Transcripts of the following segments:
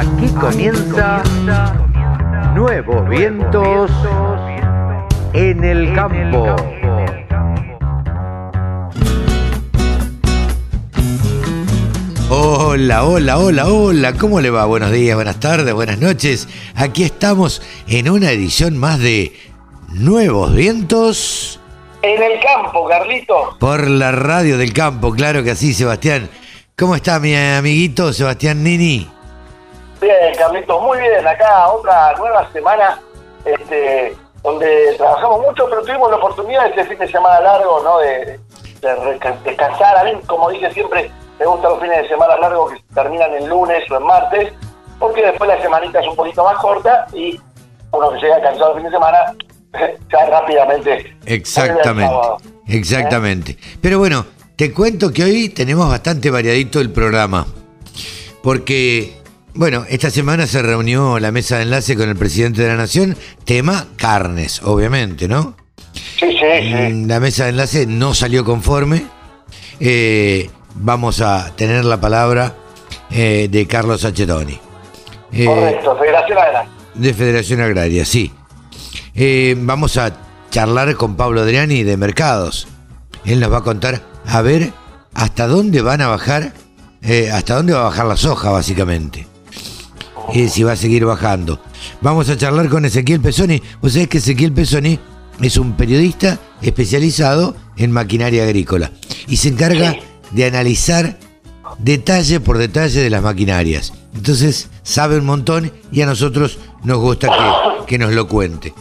Aquí comienza Nuevos Vientos en el Campo. Hola, hola, hola, hola, ¿cómo le va? Buenos días, buenas tardes, buenas noches. Aquí estamos en una edición más de Nuevos Vientos En el campo, Carlito. por la radio del campo, claro que así, Sebastián. ¿Cómo está mi amiguito Sebastián Nini? Bien, Carlito, muy bien. Acá otra nueva semana este, donde trabajamos mucho, pero tuvimos la oportunidad este fin de semana largo, ¿no? De, descansar. A mí, como dije siempre, me gustan los fines de semana largos que terminan el lunes o el martes, porque después la semanita es un poquito más corta y uno que llega cansado el fin de semana, ya rápidamente. Exactamente, exactamente. Pero bueno, te cuento que hoy tenemos bastante variadito el programa. Porque, bueno, esta semana se reunió la mesa de enlace con el presidente de la Nación, tema carnes, obviamente, ¿no? Sí, sí, sí. Mm, La mesa de enlace no salió conforme. Eh, vamos a tener la palabra eh, de Carlos Achetoni. Eh, Correcto, Federación Adelante. de Federación Agraria, sí. Eh, vamos a charlar con Pablo Adriani de Mercados. Él nos va a contar a ver hasta dónde van a bajar, eh, hasta dónde va a bajar la soja, básicamente. Y si va a seguir bajando. Vamos a charlar con Ezequiel Pesoni. Vos sabés que Ezequiel Pesoni es un periodista especializado en maquinaria agrícola y se encarga Sí. de analizar detalle por detalle de las maquinarias. Entonces sabe un montón y a nosotros nos gusta que, que nos lo cuente.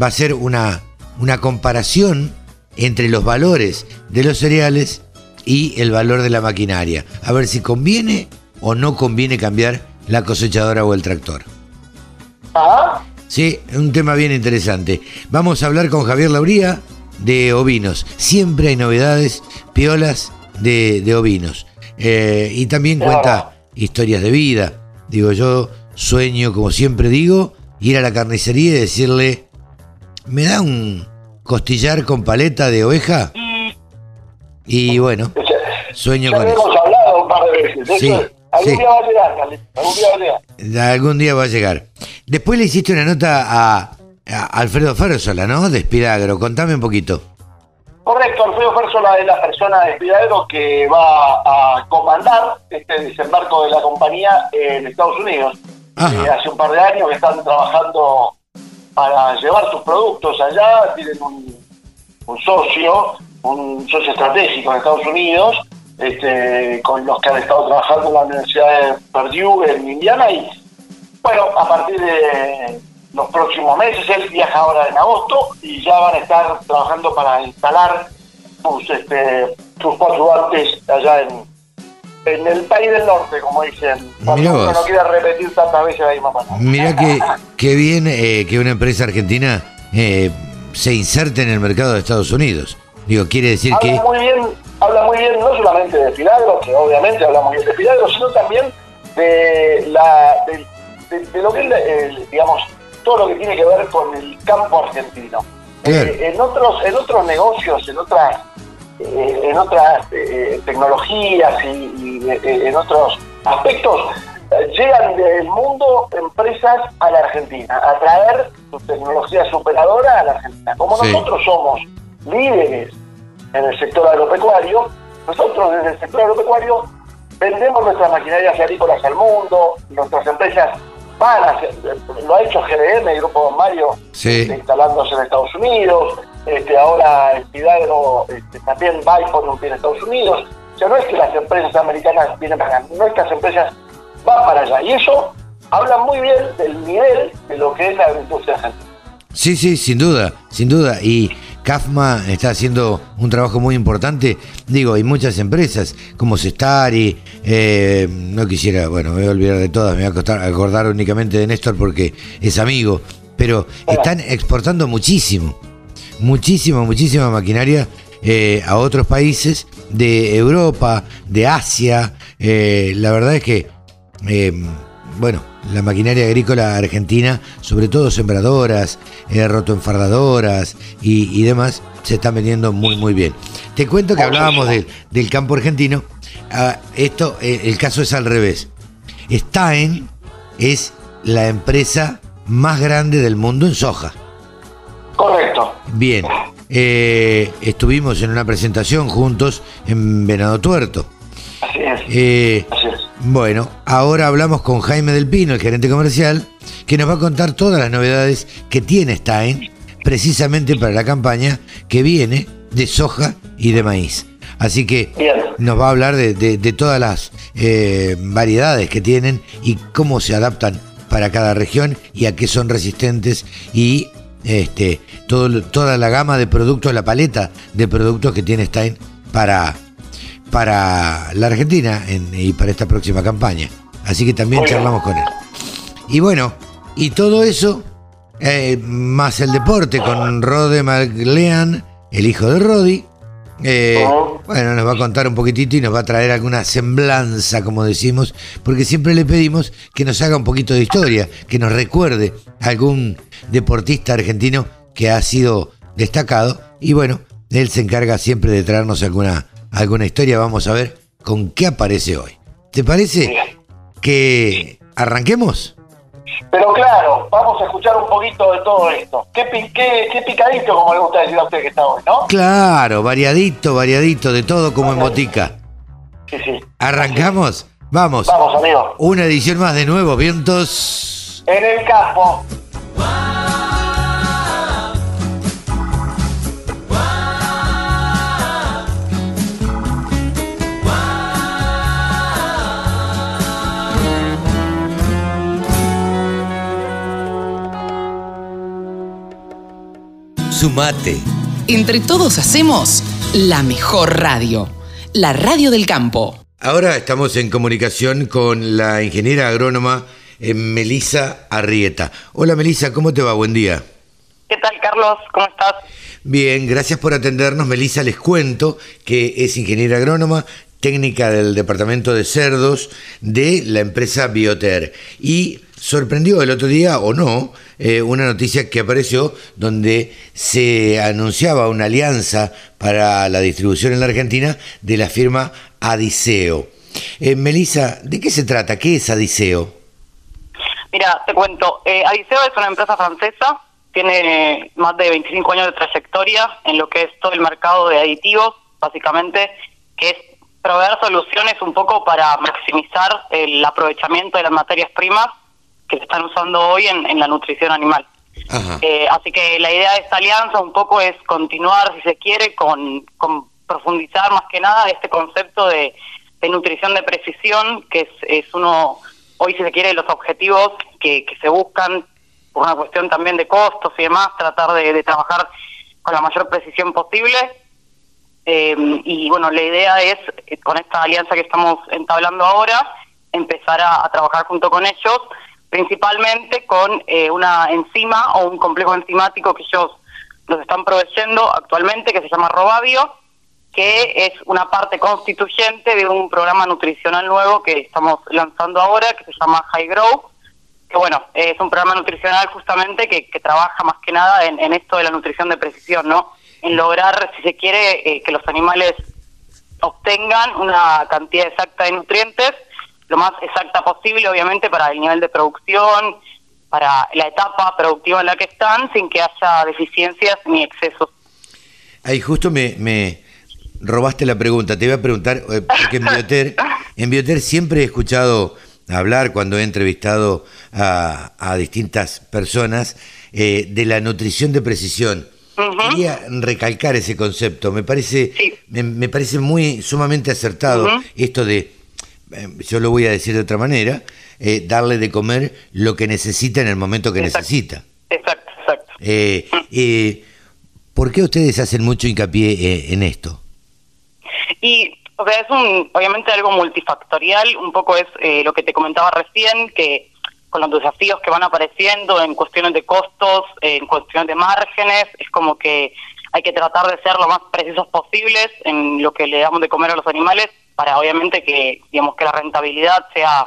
Va a ser una, una comparación entre los valores de los cereales y el valor de la maquinaria. A ver si conviene o no conviene cambiar la cosechadora o el tractor. Ah, Sí, un tema bien interesante. Vamos a hablar con Javier Lauría de ovinos. Siempre hay novedades, piolas de, de ovinos. Eh, y también cuenta historias de vida. Digo, yo sueño, como siempre digo, ir a la carnicería y decirle, ¿me da un costillar con paleta de oveja? Y bueno, sueño ya con hemos eso. hablado un par de veces. Sí, algún sí. día va a llegar, Carlito. Algún día va a llegar. Algún día va a llegar. Después le hiciste una nota a, a Alfredo Fersola, ¿no? De Espidagro. Contame un poquito. Correcto, Alfredo Fersola es la persona de Pidadero que va a comandar este desembarco de la compañía en Estados Unidos. Eh, hace un par de años que están trabajando para llevar sus productos allá. Tienen un, un socio, un socio estratégico en Estados Unidos, este, con los que han estado trabajando en la Universidad de Purdue en Indiana. Y bueno, a partir de los próximos meses, él viaja ahora en agosto y ya van a estar trabajando para instalar sus, este, sus coadyuvantes allá en, en el país del norte, como dicen. Uno no quiere repetir tantas veces la misma palabra. Mirá que, que bien eh, que una empresa argentina eh, se inserte en el mercado de Estados Unidos. Digo, quiere decir que... Habla muy bien, habla muy bien no solamente de Filagro, que obviamente habla muy bien de Filagro, sino también de la de, de- de lo que es, digamos, todo lo que tiene que ver con el campo argentino. Claro. Eh, en otros, en otros negocios, en otras, eh, en otras eh, tecnologías y, y, en otros aspectos, llegan del mundo empresas a la Argentina, a traer su tecnología superadora a la Argentina. Como Sí. nosotros somos líderes en el sector agropecuario, nosotros desde el sector agropecuario vendemos nuestras maquinarias agrícolas al mundo, nuestras empresas van a hacer, lo ha hecho GDM, el Grupo Don Mario, Sí. este, instalándose en Estados Unidos, este, ahora el Pidagro este, también va y pone un pie en Estados Unidos. O sea, no es que las empresas americanas vienen para acá, nuestras empresas van para allá. Y eso habla muy bien del nivel de lo que es la argentina. Sí, sí, sin duda, sin duda. Y CAFMA está haciendo un trabajo muy importante. Digo, hay muchas empresas como Sestari, eh, no quisiera, bueno, me voy a olvidar de todas, me voy a acordar únicamente de Néstor porque es amigo, pero están exportando muchísimo, muchísima, muchísima maquinaria eh, a otros países de Europa, de Asia. Eh, la verdad es que eh, bueno, la maquinaria agrícola argentina, sobre todo sembradoras, eh, rotoenfardadoras y, y demás, se están vendiendo muy, muy bien. Te cuento que hablábamos del, del campo argentino. Ah, esto, eh, el caso es al revés. Stein es la empresa más grande del mundo en soja. Correcto. Bien, eh, estuvimos en una presentación juntos en Venado Tuerto. Así es. Eh, Así es. bueno, ahora hablamos con Jaime del Pino, el gerente comercial, que nos va a contar todas las novedades que tiene Stein precisamente para la campaña que viene de soja y de maíz. Así que Bien. nos va a hablar de, de- de todas las eh, variedades que tienen y cómo se adaptan para cada región y a qué son resistentes y este todo, toda la gama de productos, la paleta de productos que tiene Stein para, para la Argentina en- y para esta próxima campaña. Así que también charlamos con él. Y bueno, y todo eso, eh, más el deporte con Rode McLean, el hijo de Rodi. eh, Ujú. bueno, nos va a contar un poquitito y nos va a traer alguna semblanza, como decimos, porque siempre le pedimos que nos haga un poquito de historia, que nos recuerde a algún deportista argentino que ha sido destacado. Y bueno, él se encarga siempre de traernos alguna, alguna historia. Vamos a ver con qué aparece hoy. ¿Te parece Bien. que arranquemos? Pero claro, vamos a escuchar un poquito de todo esto. Qué, qué, qué picadito, como le gusta decir a usted que está hoy, ¿no? Claro, variadito, variadito, de todo como en botica. Sí, sí. ¿Arrancamos? Vamos. Vamos, amigo. Una edición más de nuevo, vientos. En el campo. Sumate. Entre todos hacemos la mejor radio, la radio del campo. Ahora estamos en comunicación con la ingeniera agrónoma eh, Melisa Arrieta. Hola Melisa, ¿cómo te va? Buen día. ¿Qué tal, Carlos? ¿Cómo estás? Bien, gracias por atendernos. Melisa, les cuento que es ingeniera agrónoma, técnica del departamento de cerdos de la empresa Bioter. Y sorprendió el otro día, o no, eh, una noticia que apareció donde se anunciaba una alianza para la distribución en la Argentina de la firma Adiseo. Eh, Melisa, ¿de qué se trata? ¿Qué es Adiseo? Mira, te cuento. Eh, Adiseo es una empresa francesa, tiene más de 25 años de trayectoria en lo que es todo el mercado de aditivos, básicamente, que es proveer soluciones un poco para maximizar el aprovechamiento de las materias primas que se están usando hoy en, en la nutrición animal. Eh, así que la idea de esta alianza un poco es continuar, si se quiere, con, con profundizar más que nada este concepto de, de nutrición de precisión, que es, es uno, hoy si se quiere, los objetivos que, que se buscan por una cuestión también de costos y demás, tratar de, de trabajar con la mayor precisión posible. Eh, y bueno, la idea es, eh, con esta alianza que estamos entablando ahora, empezar a, a trabajar junto con ellos, principalmente con eh, una enzima o un complejo enzimático que ellos nos están proveyendo actualmente, que se llama Robavio, que es una parte constituyente de un programa nutricional nuevo que estamos lanzando ahora, que se llama High Grow, que bueno, es un programa nutricional justamente que, que trabaja más que nada en, en esto de la nutrición de precisión, ¿no? En lograr, si se quiere, eh, que los animales obtengan una cantidad exacta de nutrientes, lo más exacta posible, obviamente, para el nivel de producción, para la etapa productiva en la que están, sin que haya deficiencias ni excesos. Ahí justo me, me robaste la pregunta. Te iba a preguntar, eh, porque en Bioter, en Bioter siempre he escuchado hablar cuando he entrevistado a, a distintas personas eh, de la nutrición de precisión. Quería recalcar ese concepto. Me parece, Sí. me, me parece muy sumamente acertado esto de, yo lo voy a decir de otra manera, eh, darle de comer lo que necesita en el momento que Exacto. necesita. Exacto, exacto. Eh, eh, ¿Por qué ustedes hacen mucho hincapié eh, en esto? Y, o sea, es un, obviamente algo multifactorial, un poco es eh, lo que te comentaba recién, que con los desafíos que van apareciendo en cuestiones de costos, en cuestiones de márgenes, es como que hay que tratar de ser lo más precisos posibles en lo que le damos de comer a los animales para obviamente que, digamos, que la rentabilidad sea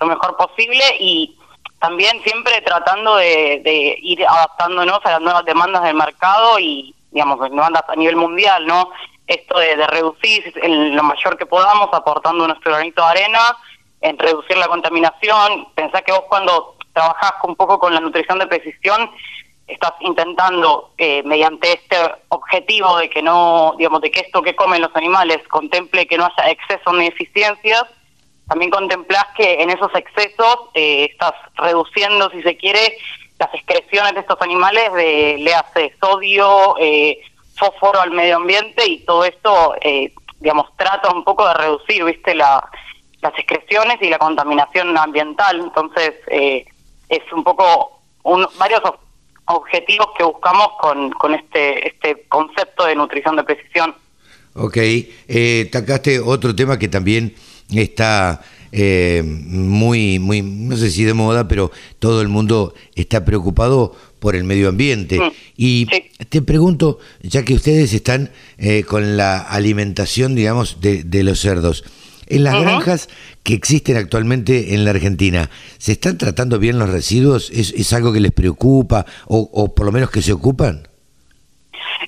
lo mejor posible y también siempre tratando de, ir adaptándonos a las nuevas demandas del mercado y, digamos, demandas a nivel mundial, ¿no? Esto de, de reducir en lo mayor que podamos, aportando nuestro granito de arena, en reducir la contaminación. Pensá que vos cuando trabajás un poco con la nutrición de precisión, estás intentando, eh, mediante este objetivo de que no, digamos, de que esto que comen los animales contemple que no haya excesos ni deficiencias, también contemplás que en esos excesos eh, estás reduciendo, si se quiere, las excreciones de estos animales de, le hace sodio, eh, fósforo al medio ambiente y todo esto, eh, digamos, trata un poco de reducir, viste, la, las excreciones y la contaminación ambiental. Entonces, eh, es un poco un, varios objetivos que buscamos con, con este, este concepto de nutrición de precisión. Ok, eh, tacaste otro tema que también está eh, muy, muy, no sé si de moda, pero todo el mundo está preocupado por el medio ambiente. Mm, y sí. te pregunto, ya que ustedes están eh, con la alimentación, digamos, de, de los cerdos, en las granjas que existen actualmente en la Argentina, ¿se están tratando bien los residuos? ¿Es, es algo que les preocupa o, o por lo menos que se ocupan?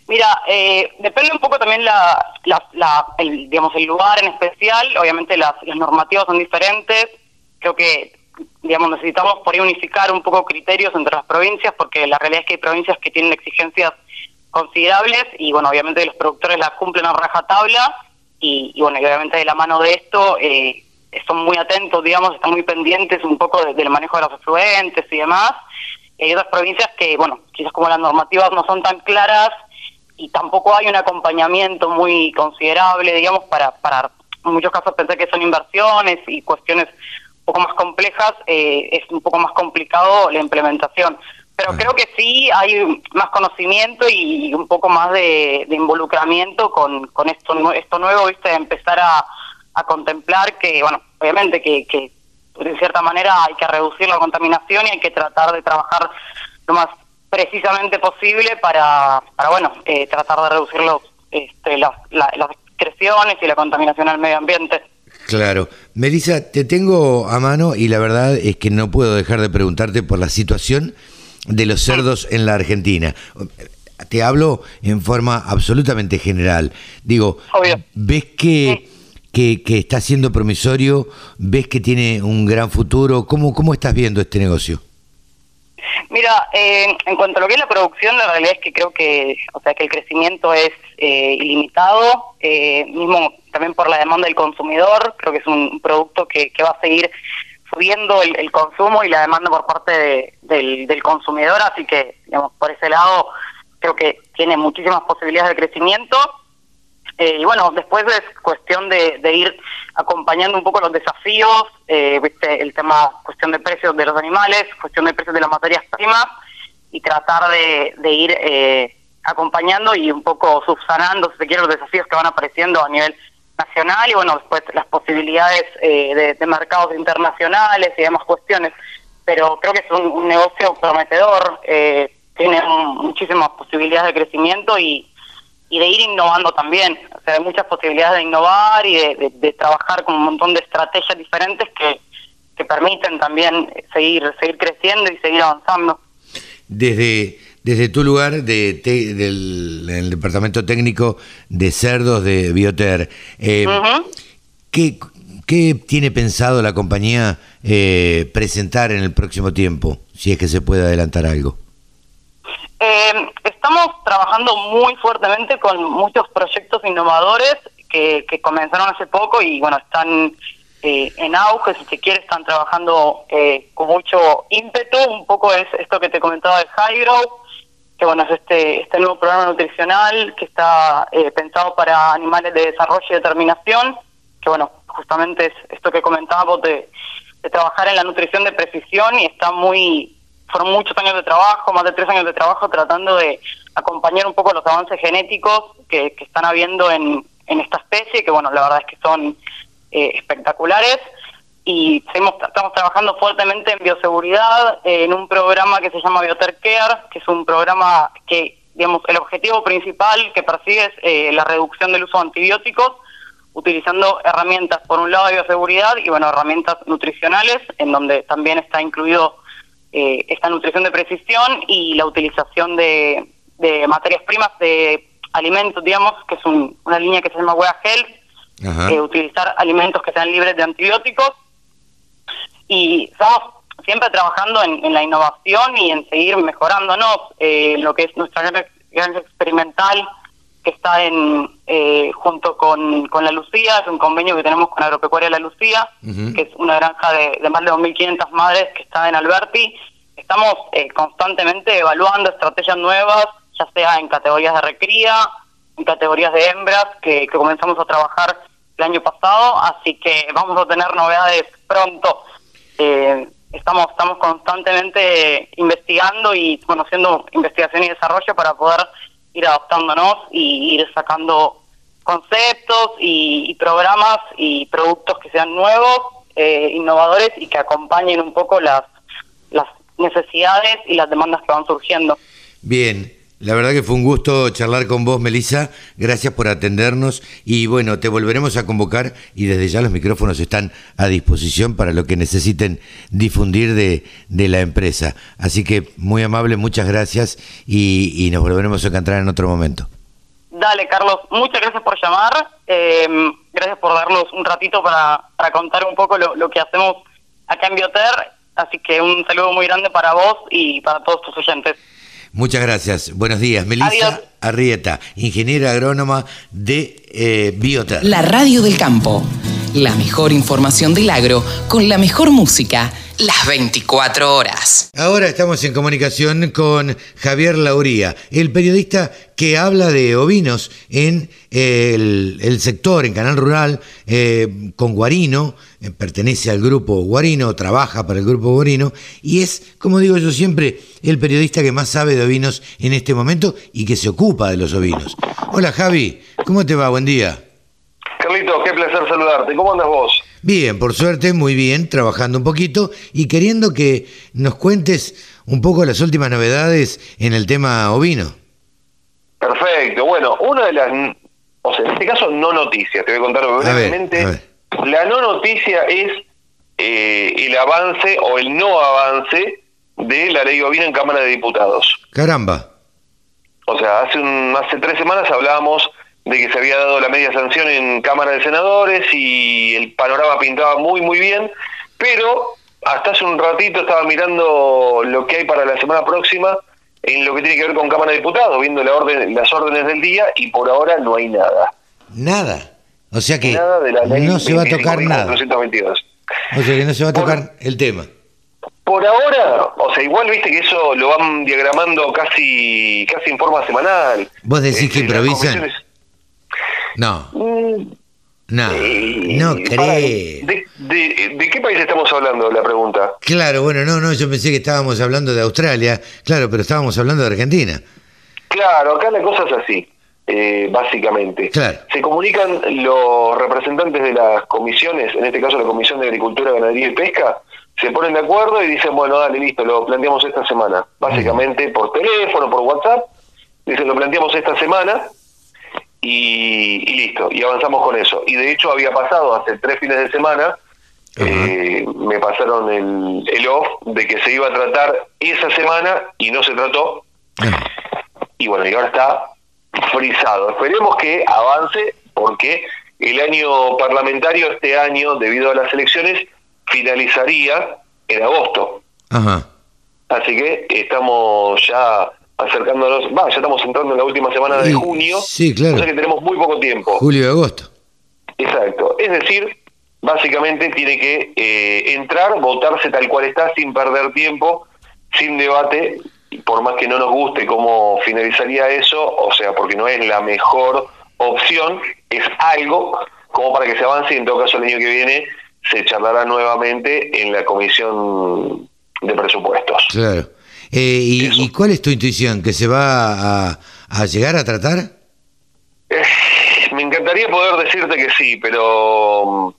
Mira, eh, depende un poco también la, la, la- el, digamos, el lugar en especial. Obviamente las, las normativas son diferentes. Creo que digamos necesitamos por ahí unificar un poco criterios entre las provincias porque la realidad es que hay provincias que tienen exigencias considerables y bueno, obviamente los productores las cumplen a rajatabla y, y bueno, y obviamente de la mano de esto eh, son muy atentos, digamos, están muy pendientes un poco de- del manejo de los afluentes y demás. Y hay otras provincias que, bueno, quizás como las normativas no son tan claras y tampoco hay un acompañamiento muy considerable, digamos, para, para en muchos casos pensar que son inversiones y cuestiones un poco más complejas, eh, es un poco más complicado la implementación. Pero Ah. creo que sí hay más conocimiento y un poco más de, de involucramiento con, con esto, esto nuevo, ¿viste? De empezar a, a contemplar que, bueno, obviamente que, que de cierta manera hay que reducir la contaminación y hay que tratar de trabajar lo más precisamente posible para, para bueno, eh, tratar de reducir los, este, las, la- las excreciones y la contaminación al medio ambiente. Claro. Melissa, te tengo a mano y la verdad es que no puedo dejar de preguntarte por la situación de los cerdos en la Argentina. Te hablo en forma absolutamente general. Digo, Obvio. ¿ves que, que, que está siendo promisorio? ¿Ves que tiene un gran futuro? ¿Cómo, cómo estás viendo este negocio? Mira, eh, en cuanto a lo que es la producción, la realidad es que creo que, o sea, que el crecimiento es eh, ilimitado, eh, mismo también por la demanda del consumidor, creo que es un producto que, que va a seguir subiendo el, consumo y la demanda por parte de- del, del consumidor, así que, digamos, por ese lado creo que tiene muchísimas posibilidades de crecimiento. Eh, y bueno, después es cuestión de, de ir acompañando un poco los desafíos, eh, viste, el tema, cuestión de precios de los animales, cuestión de precios de las materias primas, y tratar de, de ir eh, acompañando y un poco subsanando, si se quiere, los desafíos que van apareciendo a nivel nacional y bueno, después las posibilidades eh, de, mercados internacionales y demás cuestiones. Pero creo que es un, negocio prometedor, eh, tiene un- muchísimas posibilidades de crecimiento y, y de ir innovando también. O sea, hay muchas posibilidades de innovar y de, de- de trabajar con un montón de estrategias diferentes que, que permiten también seguir, seguir creciendo y seguir avanzando. Desde, desde tu lugar de te- del, del Departamento Técnico de Cerdos de Bioter, eh. ¿qué, qué tiene pensado la compañía eh, presentar en el próximo tiempo? Si es que se puede adelantar algo. Eh, estamos trabajando muy fuertemente con muchos proyectos innovadores que, que comenzaron hace poco y bueno, están eh, en auge, si se quiere, están trabajando eh, con mucho ímpetu. Un poco es esto que te comentaba de Hydro, que bueno, es este, este nuevo programa nutricional que está eh, pensado para animales de desarrollo y determinación, que bueno, justamente es esto que comentábamos de, trabajar en la nutrición de precisión y está muy, fueron muchos años de trabajo, más de tres años de trabajo tratando de acompañar un poco los avances genéticos que, que están habiendo en, en esta especie, que bueno, la verdad es que son eh, espectaculares y seguimos, estamos trabajando fuertemente en bioseguridad, eh, en un programa que se llama Bioter Care, que es un programa que, digamos, el objetivo principal que persigue es eh, la reducción del uso de antibióticos, utilizando herramientas, por un lado de bioseguridad y, bueno, herramientas nutricionales, en donde también está incluido eh, esta nutrición de precisión y la utilización de, de materias primas de alimentos, digamos, que es un- una línea que se llama Wea Health, eh, utilizar alimentos que sean libres de antibióticos y estamos siempre trabajando en, la innovación y en seguir mejorándonos eh, lo que es nuestra granja experimental que está en eh, junto con, con La Lucía, es un convenio que tenemos con Agropecuaria La Lucía, que es una granja de, de más de 2.500 madres que está en Alberti. Estamos eh, constantemente evaluando estrategias nuevas, ya sea en categorías de recría, en categorías de hembras, que, que comenzamos a trabajar el año pasado, así que vamos a tener novedades pronto. Eh, estamos estamos constantemente investigando y conociendo investigación y desarrollo para poder ir adaptándonos y ir sacando conceptos y, programas y productos que sean nuevos, eh, innovadores y que acompañen un poco las, las necesidades y las demandas que van surgiendo. Bien, la verdad que fue un gusto charlar con vos, Melissa. Gracias por atendernos y bueno, te volveremos a convocar y desde ya los micrófonos están a disposición para lo que necesiten difundir de, la empresa. Así que muy amable, muchas gracias y, nos volveremos a encontrar en otro momento. Dale, Carlos, muchas gracias por llamar. Eh, gracias por darnos un ratito para, para contar un poco lo, lo que hacemos acá en Bioter. Así que un saludo muy grande para vos y para todos tus oyentes. Muchas gracias. Buenos días. Melissa Arrieta, ingeniera agrónoma de eh, Biota. La radio del campo. La mejor información del agro con la mejor música las 24 horas. Ahora estamos en comunicación con Javier Lauría, el periodista que habla de ovinos en el, sector, en Canal Rural, eh, con Guarino, eh, pertenece al grupo Guarino, trabaja para el grupo Guarino, y es, como digo yo siempre, el periodista que más sabe de ovinos en este momento y que se ocupa de los ovinos. Hola Javi, ¿cómo te va? Buen día. Carlito, qué placer saludarte. ¿Cómo andas vos? Bien, por suerte, muy bien, trabajando un poquito y queriendo que nos cuentes un poco las últimas novedades en el tema ovino. Perfecto. Bueno, una de las, o sea, en este caso no noticias, te voy a contar brevemente. La no noticia es eh, el avance o el no avance de la ley ovina en Cámara de Diputados. Caramba. O sea, hace, un, hace tres semanas hablábamos de que se había dado la media sanción en Cámara de Senadores y el panorama pintaba muy, muy bien, pero hasta hace un ratito estaba mirando lo que hay para la semana próxima en lo que tiene que ver con Cámara de Diputados, viendo la orden, las órdenes del día y por ahora no hay nada. Nada. O sea que no se va a tocar nada. O sea que no se va a tocar el tema. Por ahora, o sea, igual viste que eso lo van diagramando casi casi en forma semanal. ¿Vos decís que este, improvisan? No. Mm. No, no creo. De, qué país estamos hablando, la pregunta? Claro, bueno, no, no, yo pensé que estábamos hablando de Australia, claro, pero estábamos hablando de Argentina. Claro, acá la cosa es así, eh, básicamente. Claro. Se comunican los representantes de las comisiones, en este caso la Comisión de Agricultura, Ganadería y Pesca, se ponen de acuerdo y dicen, bueno, dale, listo, lo planteamos esta semana. Básicamente por teléfono, por WhatsApp, dicen, lo planteamos esta semana y, listo, y avanzamos con eso. Y de hecho había pasado hace tres fines de semana, eh, me pasaron el, el off de que se iba a tratar esa semana y no se trató. Y bueno, y ahora está frisado. Esperemos que avance porque el año parlamentario este año, debido a las elecciones, finalizaría en agosto. Así que estamos ya acercándonos, va, ya estamos entrando en la última semana de junio, sí, claro. o sea que tenemos muy poco tiempo. Julio y agosto. Exacto, es decir, básicamente tiene que eh, entrar, votarse tal cual está, sin perder tiempo, sin debate, por más que no nos guste cómo finalizaría eso, o sea, porque no es la mejor opción, es algo como para que se avance y en todo caso el año que viene se charlará nuevamente en la comisión de presupuestos. Claro. Eh, y, cuál es tu intuición? ¿Que se va a, llegar a tratar? Eh, me encantaría poder decirte que sí, pero,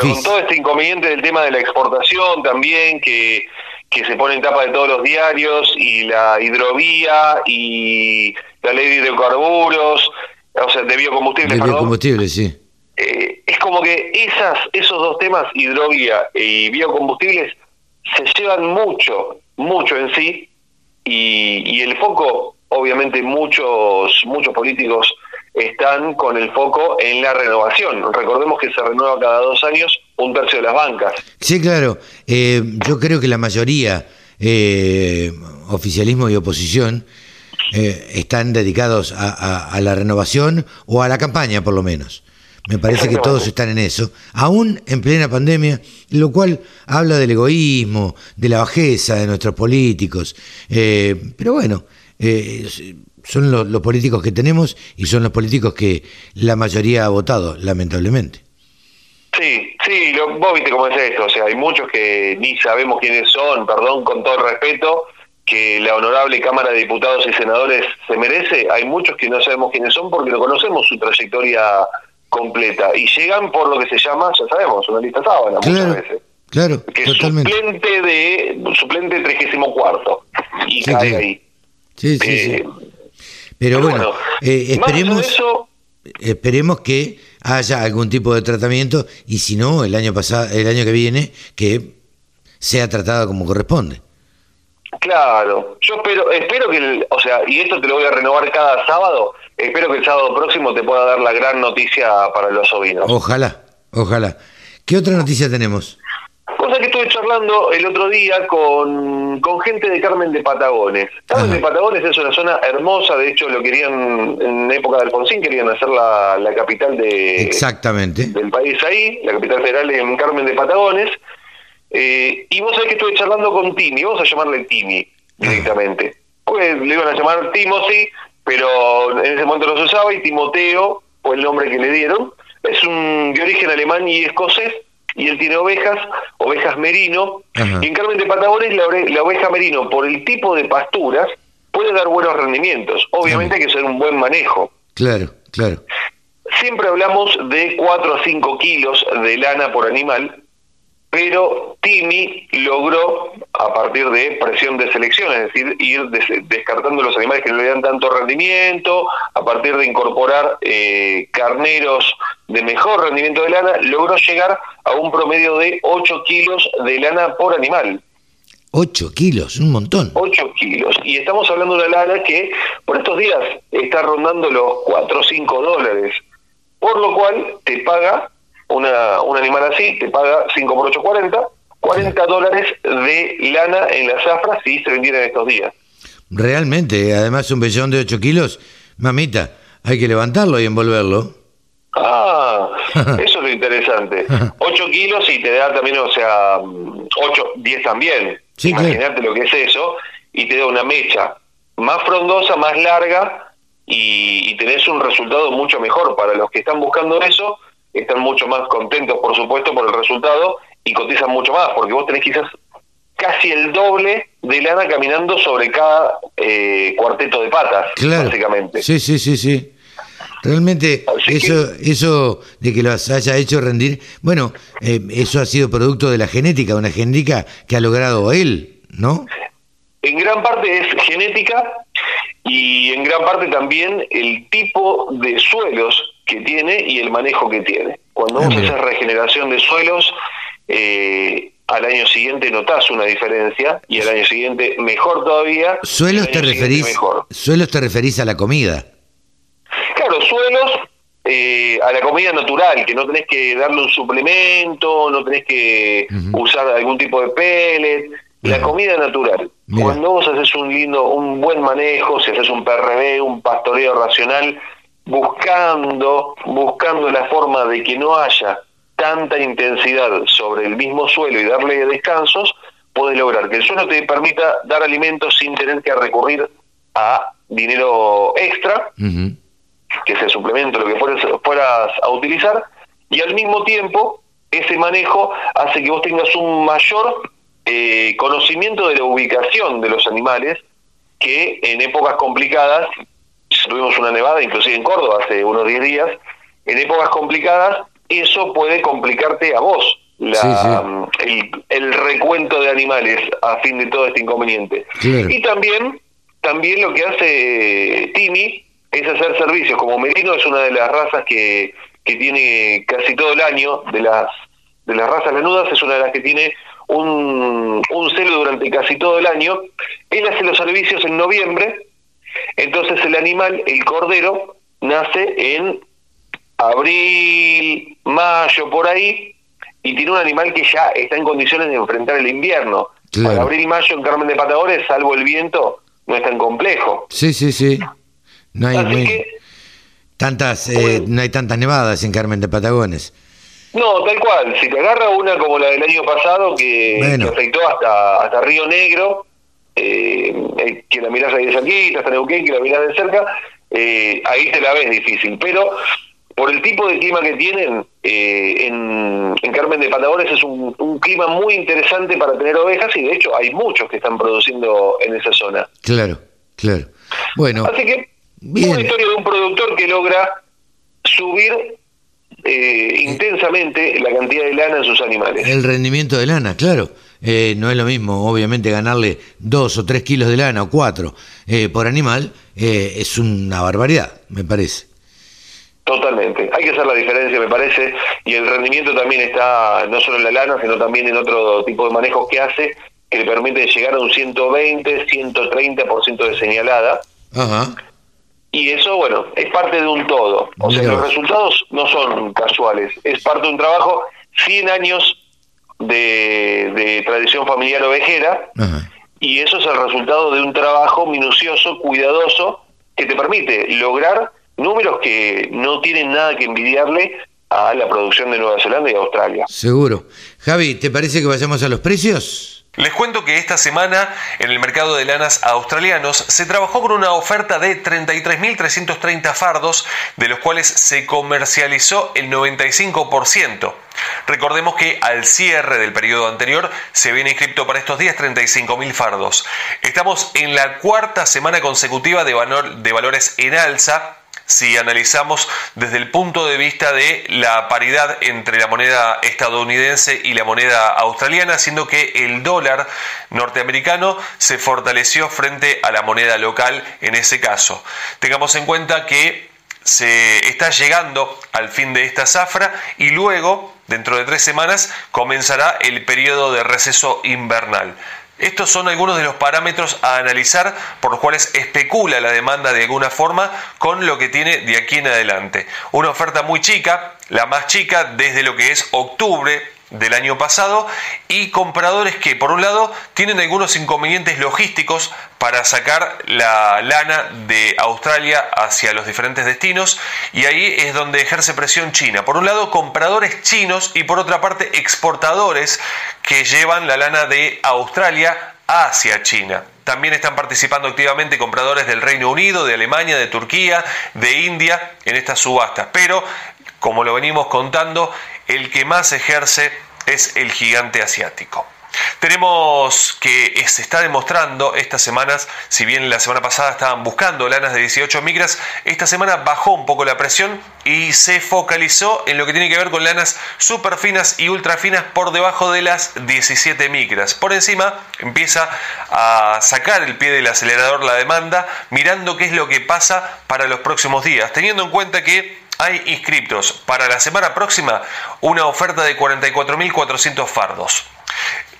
con todo este inconveniente del tema de la exportación también, que, que se pone en tapa de todos los diarios, y la hidrovía, y la ley de hidrocarburos, o sea, de biocombustibles. De biocombustibles, sí. Eh, es como que esas, esos dos temas, hidrovía y biocombustibles, se llevan mucho mucho en sí y, el foco, obviamente muchos, muchos políticos están con el foco en la renovación. Recordemos que se renueva cada dos años un tercio de las bancas. Sí, claro. Eh, yo creo que la mayoría, eh, oficialismo y oposición, eh, están dedicados a, la renovación o a la campaña, por lo menos. Me parece que todos están en eso, aún en plena pandemia, lo cual habla del egoísmo, de la bajeza de nuestros políticos. pero bueno, son los políticos que tenemos y son los políticos que la mayoría ha votado, lamentablemente. Sí, sí, lo, vos viste cómo es esto, o sea, hay muchos que ni sabemos quiénes son, perdón, con todo el respeto, que la honorable Cámara de Diputados y Senadores se merece, hay muchos que no sabemos quiénes son porque no conocemos su trayectoria completa y llegan por lo que se llama, ya sabemos, una lista sábana muchas veces. Claro, que totalmente. suplente de suplente 34 y cae ahí. Sí, sí, sí. Eh, pero, bueno, eh, esperemos, esperemos que haya algún tipo de tratamiento y si no, el año pasado, el año que viene, que sea tratado como corresponde. Claro, yo espero, espero que, o sea, y esto te lo voy a renovar cada sábado, espero que el sábado próximo te pueda dar la gran noticia para los ovinos. Ojalá, ojalá. ¿Qué otra noticia tenemos? Cosa que estuve charlando el otro día con, con gente de Carmen de Patagones. Carmen de Patagones es una zona hermosa, de hecho lo querían, en época de Alfonsín, querían hacer la, la capital de, Exactamente. del país ahí, la capital federal en Carmen de Patagones. Eh, y vos sabés que estuve charlando con Timi, vamos a llamarle Timi directamente. Pues le iban a llamar Timothy, pero en ese momento no se usaba, y Timoteo fue el nombre que le dieron. Es un de origen alemán y escocés y él tiene ovejas, ovejas merino, y en Carmen de Patagones la, la, oveja merino, por el tipo de pasturas, puede dar buenos rendimientos. Obviamente hay que ser un buen manejo. Claro, claro. Siempre hablamos de 4 a 5 kilos de lana por animal, pero Timi logró, a partir de presión de selección, es decir, ir descartando los animales que no le dan tanto rendimiento, a partir de incorporar eh, carneros de mejor rendimiento de lana, logró llegar a un promedio de 8 kilos de lana por animal. 8 kilos, un montón. 8 kilos. Y estamos hablando de una lana que por estos días está rondando los 4 o 5 dólares, por lo cual te paga una, un animal así te paga 5 por 8, 40, 40 dólares de lana en las zafras si se vendieran estos días. Realmente, además un vellón de 8 kilos, mamita, hay que levantarlo y envolverlo. Ah, eso es lo interesante. 8 kilos y te da también, o sea, 8, 10 también. Sí, Imagínate lo que es eso y te da una mecha más frondosa, más larga y, y tenés un resultado mucho mejor para los que están buscando eso están mucho más contentos, por supuesto, por el resultado y cotizan mucho más, porque vos tenés quizás casi el doble de lana caminando sobre cada eh, cuarteto de patas, básicamente. Sí, sí, sí, sí. Realmente eso, eso de que los haya hecho rendir, bueno, eh, eso ha sido producto de la genética, una genética que ha logrado él, ¿no? En gran parte es genética y en gran parte también el tipo de suelos que tiene y el manejo que tiene. Cuando vos haces regeneración de suelos, eh, al año siguiente notás una diferencia y al año siguiente mejor todavía. ¿Suelos te, referís, ¿Suelos te referís a la comida? Claro, suelos eh, a la comida natural, que no tenés que darle un suplemento, no tenés que usar algún tipo de pellet, la comida natural. Cuando vos haces un lindo, un buen manejo, si haces un PRB, un pastoreo racional, buscando, buscando la forma de que no haya tanta intensidad sobre el mismo suelo y darle descansos, puedes lograr que el suelo te permita dar alimentos sin tener que recurrir a dinero extra, que es el suplemento, lo que fueras, fueras a utilizar, y al mismo tiempo ese manejo hace que vos tengas un mayor eh, conocimiento de la ubicación de los animales que en épocas complicadas tuvimos una nevada, inclusive en Córdoba hace unos 10 días, en épocas complicadas, eso puede complicarte a vos la, El, recuento de animales a fin de todo este inconveniente. Y también, también lo que hace Timi es hacer servicios, como Merino es una de las razas que, que tiene casi todo el año, de las, de las razas lanudas, es una de las que tiene un, un celo durante casi todo el año. Él hace los servicios en noviembre entonces el animal, el cordero, nace en abril, mayo, por ahí, y tiene un animal que ya está en condiciones de enfrentar el invierno. Claro. Para abril y mayo en Carmen de Patagones, salvo el viento, no es tan complejo. Sí, sí, sí. No hay, no Así hay que, tantas, eh, no hay tantas nevadas en Carmen de Patagones. no, tal cual. Si te agarra una como la del año pasado, que, Bueno. que afectó hasta, hasta Río Negro, eh, que la mirás ahí de cerquita, hasta Neuquén, que la mirás de cerca, eh, ahí te la ves difícil. Pero por el tipo de clima que tienen, eh, en, en Carmen de Patagones es un, un clima muy interesante para tener ovejas y de hecho hay muchos que están produciendo en esa zona. Claro, claro. Bueno, Así que Bien. una historia de un productor que logra subir eh, intensamente la cantidad de lana en sus animales. el rendimiento de lana, claro. Eh, no es lo mismo, obviamente, ganarle dos o tres kilos de lana o cuatro eh, por animal eh, es una barbaridad, me parece. Totalmente. Hay que hacer la diferencia, me parece, y el rendimiento también está no solo en la lana, sino también en otro tipo de manejos que hace, que le permite llegar a un 120, 130% de señalada. Ajá. Y eso, bueno, es parte de un todo. O sea, Mira los vos. resultados no son casuales. Es parte de un trabajo, 100 años de, de tradición familiar ovejera, Ajá. y eso es el resultado de un trabajo minucioso, cuidadoso, que te permite lograr números que no tienen nada que envidiarle a la producción de Nueva Zelanda y Australia. Seguro. Javi, ¿te parece que vayamos a los precios? Les cuento que esta semana en el mercado de lanas australianos se trabajó con una oferta de 33.330 fardos, de los cuales se comercializó el 95%. Recordemos que al cierre del periodo anterior se habían inscrito para estos días 35.000 fardos. Estamos en la cuarta semana consecutiva de, valor- de valores en alza si analizamos desde el punto de vista de la paridad entre la moneda estadounidense y la moneda australiana, siendo que el dólar norteamericano se fortaleció frente a la moneda local en ese caso. Tengamos en cuenta que se está llegando al fin de esta zafra y luego, dentro de tres semanas, comenzará el periodo de receso invernal. Estos son algunos de los parámetros a analizar por los cuales especula la demanda de alguna forma con lo que tiene de aquí en adelante. Una oferta muy chica, la más chica desde lo que es octubre del año pasado y compradores que por un lado tienen algunos inconvenientes logísticos para sacar la lana de Australia hacia los diferentes destinos y ahí es donde ejerce presión China. Por un lado compradores chinos y por otra parte exportadores que llevan la lana de Australia hacia China. También están participando activamente compradores del Reino Unido, de Alemania, de Turquía, de India en estas subastas. Pero, como lo venimos contando, el que más ejerce es el gigante asiático. Tenemos que se está demostrando estas semanas, si bien la semana pasada estaban buscando lanas de 18 micras, esta semana bajó un poco la presión y se focalizó en lo que tiene que ver con lanas super finas y ultra finas por debajo de las 17 micras. Por encima empieza a sacar el pie del acelerador la demanda, mirando qué es lo que pasa para los próximos días, teniendo en cuenta que hay inscriptos para la semana próxima una oferta de 44.400 fardos.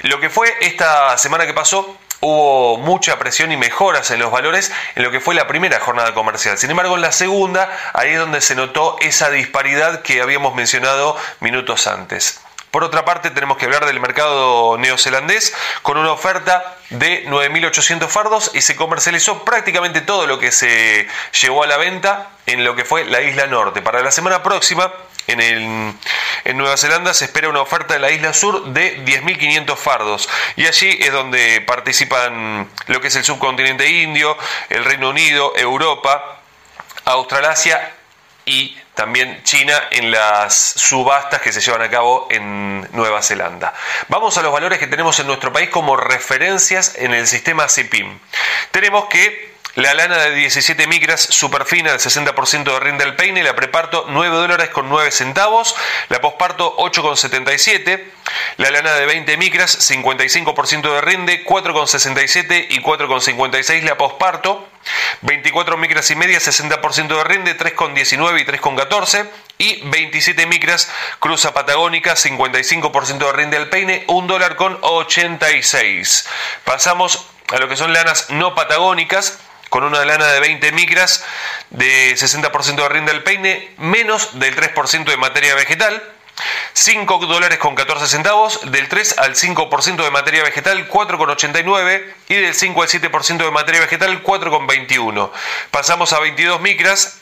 Lo que fue esta semana que pasó, hubo mucha presión y mejoras en los valores en lo que fue la primera jornada comercial. Sin embargo, en la segunda, ahí es donde se notó esa disparidad que habíamos mencionado minutos antes. Por otra parte, tenemos que hablar del mercado neozelandés con una oferta de 9.800 fardos y se comercializó prácticamente todo lo que se llevó a la venta en lo que fue la isla norte. Para la semana próxima, en, el, en Nueva Zelanda se espera una oferta en la isla sur de 10.500 fardos y allí es donde participan lo que es el subcontinente indio, el Reino Unido, Europa, Australasia y también China en las subastas que se llevan a cabo en Nueva Zelanda. Vamos a los valores que tenemos en nuestro país como referencias en el sistema CIPIM. Tenemos que la lana de 17 micras superfina del 60% de rinde al peine, la preparto 9 dólares con 9 centavos, la posparto 8,77, la lana de 20 micras 55% de rinde, 4,67 y 4,56 la posparto, 24 micras y media 60% de rinde, 3,19 y 3,14 y 27 micras cruza patagónica 55% de rinde al peine, 1 dólar con 86. Pasamos a lo que son lanas no patagónicas con una lana de 20 micras de 60% de rinde al peine, menos del 3% de materia vegetal. 5 dólares con 14 centavos, del 3 al 5% de materia vegetal 4,89 y del 5 al 7% de materia vegetal 4,21. Pasamos a 22 micras,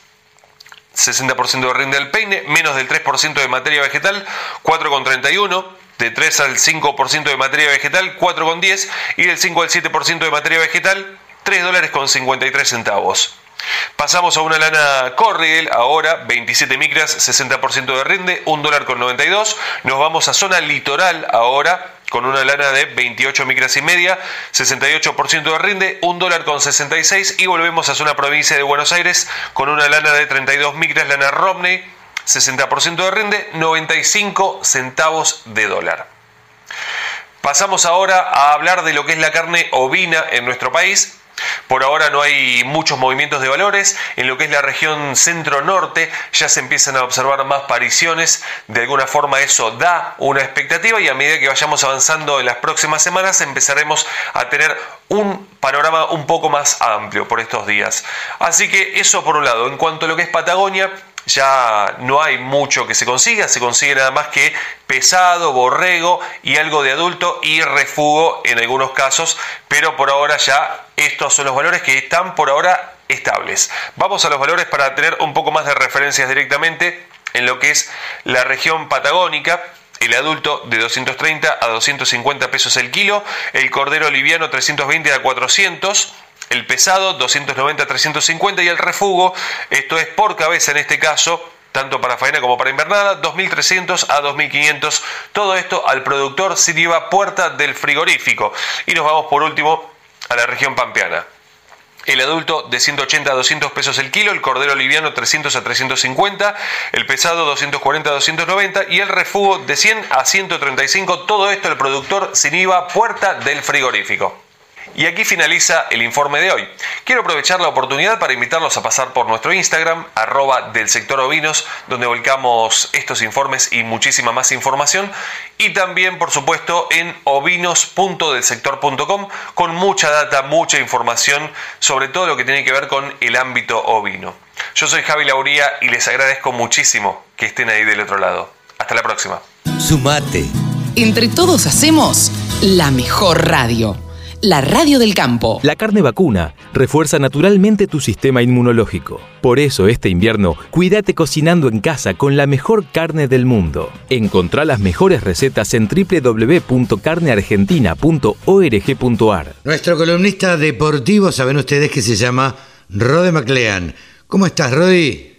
60% de rinde al peine, menos del 3% de materia vegetal 4,31 de 3 al 5% de materia vegetal 4,10 y del 5 al 7% de materia vegetal 3 dólares con 53 centavos. Pasamos a una lana Corriel, ahora 27 micras, 60% de rinde, 1 dólar con 92. Nos vamos a zona litoral ahora con una lana de 28 micras y media, 68% de rinde, 1 dólar con 66 y volvemos a zona provincia de Buenos Aires con una lana de 32 micras, lana Romney, 60% de rinde, 95 centavos de dólar. Pasamos ahora a hablar de lo que es la carne ovina en nuestro país. Por ahora no hay muchos movimientos de valores. En lo que es la región centro-norte ya se empiezan a observar más pariciones. De alguna forma eso da una expectativa y a medida que vayamos avanzando en las próximas semanas empezaremos a tener un panorama un poco más amplio por estos días. Así que eso por un lado. En cuanto a lo que es Patagonia, ya no hay mucho que se consiga, se consigue nada más que pesado, borrego y algo de adulto y refugo en algunos casos, pero por ahora ya estos son los valores que están por ahora estables. Vamos a los valores para tener un poco más de referencias directamente en lo que es la región patagónica. El adulto de 230 a 250 pesos el kilo, el cordero liviano 320 a 400, el pesado 290 a 350 y el refugo, esto es por cabeza en este caso, tanto para faena como para invernada, 2.300 a 2.500. Todo esto al productor sin IVA puerta del frigorífico. Y nos vamos por último a la región pampeana. El adulto de 180 a 200 pesos el kilo, el cordero liviano 300 a 350, el pesado 240 a 290 y el refugo de 100 a 135. Todo esto el productor sin IVA puerta del frigorífico. Y aquí finaliza el informe de hoy. Quiero aprovechar la oportunidad para invitarlos a pasar por nuestro Instagram, arroba del sector ovinos, donde volcamos estos informes y muchísima más información. Y también, por supuesto, en ovinos.delsector.com con mucha data, mucha información sobre todo lo que tiene que ver con el ámbito ovino. Yo soy Javi Lauría y les agradezco muchísimo que estén ahí del otro lado. Hasta la próxima. Sumate. Entre todos hacemos la mejor radio la radio del campo. La carne vacuna refuerza naturalmente tu sistema inmunológico. Por eso este invierno, cuídate cocinando en casa con la mejor carne del mundo. Encontrá las mejores recetas en www.carneargentina.org.ar. Nuestro columnista deportivo, saben ustedes que se llama Rode MacLean. ¿Cómo estás, Rodi?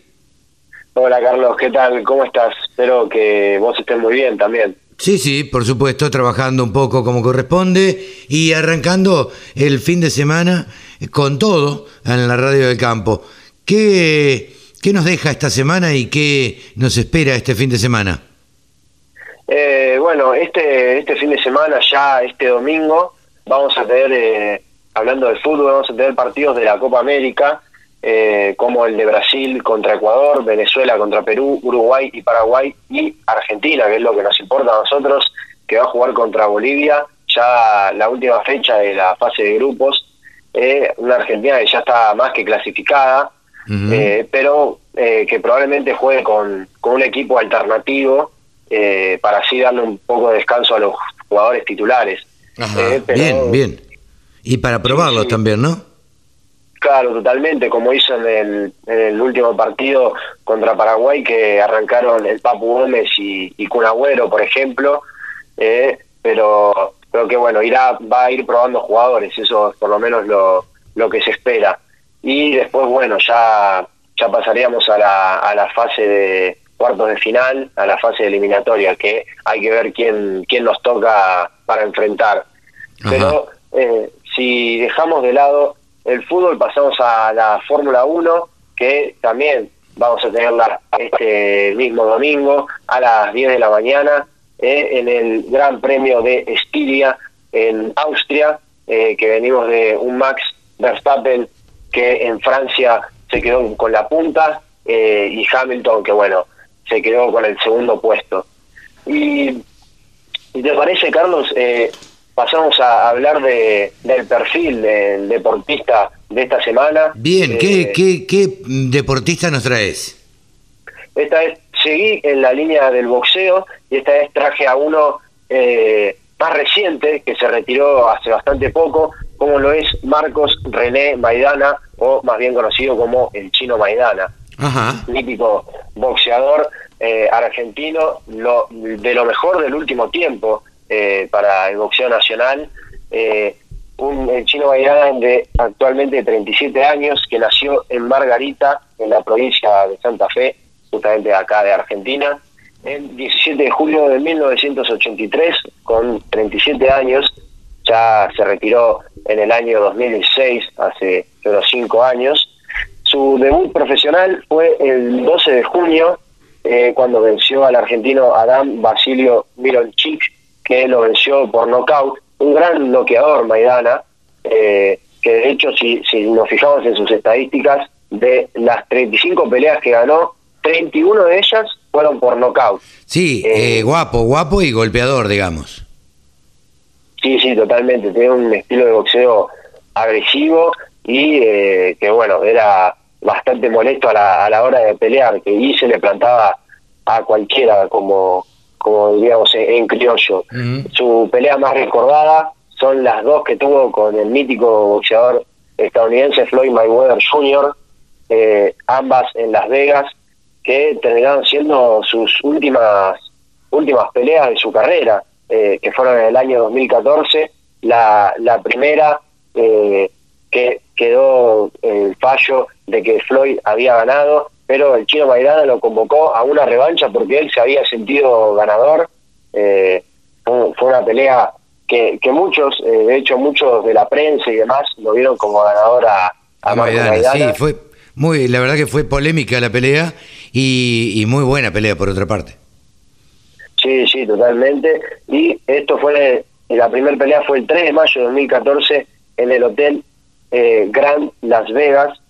Hola, Carlos, ¿qué tal? ¿Cómo estás? Espero que vos estés muy bien también. Sí, sí, por supuesto, trabajando un poco como corresponde y arrancando el fin de semana con todo en la radio del campo. ¿Qué, qué nos deja esta semana y qué nos espera este fin de semana? Eh, bueno, este, este fin de semana, ya este domingo, vamos a tener, eh, hablando del fútbol, vamos a tener partidos de la Copa América eh, como el de Brasil contra Ecuador, Venezuela contra Perú, Uruguay y Paraguay y Argentina, que es lo que nos importa a nosotros, que va a jugar contra Bolivia, ya la última fecha de la fase de grupos, eh, una Argentina que ya está más que clasificada, eh, pero que probablemente juegue con, con un equipo alternativo para así darle un poco de descanso a los jugadores titulares. bien, bien. Y para probarlos también, ¿no? Claro, totalmente, como hizo en el, último partido contra Paraguay, que arrancaron el Papu Gómez y, y Cunagüero, por ejemplo, eh, pero creo que bueno, irá, va a ir probando jugadores, eso es por lo menos lo, lo que se espera. Y después, bueno, ya, ya pasaríamos a la, a la fase de cuartos de final, a la fase eliminatoria, que hay que ver quién, quién nos toca para enfrentar. Pero eh, si dejamos de lado el fútbol pasamos a la Fórmula 1, que también vamos a tenerla este mismo domingo a las 10 de la mañana eh, en el Gran Premio de Estiria en Austria, eh, que venimos de un Max Verstappen que en Francia se quedó con la punta eh, y Hamilton que bueno, se quedó con el segundo puesto. Y, te parece, Carlos, pasamos a hablar de, del perfil del deportista de esta semana. Bien, ¿qué, eh, qué, qué deportista nos traes? Esta vez seguí en la línea del boxeo y esta vez traje a uno eh, más reciente que se retiró hace bastante poco, como lo es Marcos René Maidana, o más bien conocido como el chino Maidana. Ajá. Mítico boxeador eh, argentino, lo, de lo mejor del último tiempo eh, para el boxeo nacional. Eh, un chino Maidana de actualmente 37 años, que nació en Margarita, en la provincia de Santa Fe, justamente acá de Argentina, el 17 de julio de 1983, con 37 años, ya se retiró en el año 2006, hace unos 5 años. Su debut profesional fue el 12 de junio, eh, cuando venció al argentino Adam Basilio Mironchik, que lo venció por nocaut. Un gran noqueador, Maidana, eh, que de hecho, si, si nos fijamos en sus estadísticas, de las 35 peleas que ganó, 31 de ellas fueron por nocaut. Sí, eh, guapo, guapo y golpeador, digamos. Sí, sí, totalmente. Tiene un estilo de boxeo agresivo y eh, que, bueno, era bastante molesto a la, a la hora de pelear, que y se le plantaba a cualquiera, como, como diríamos en criollo. Su pelea más recordada son las dos que tuvo con el mítico boxeador estadounidense Floyd Mayweather Jr., eh, ambas en Las Vegas, que terminaron siendo sus últimas últimas peleas de su carrera, eh, que fueron en el año 2014. La, la primera eh, que quedó el fallo de que Floyd había ganado, pero el chino Maidana lo convocó a una revancha porque él se había sentido ganador. Eh, fue, una pelea que, que muchos, eh, de hecho muchos de la prensa y demás, lo vieron como ganador a, a A Marco Maidana, Maidana. sí, fue muy, la verdad que fue polémica la pelea y, y muy buena pelea por otra parte. Sí, sí, totalmente. Y esto fue, la primera pelea fue el 3 de mayo de 2014 en el Hotel eh, Grand Las Vegas.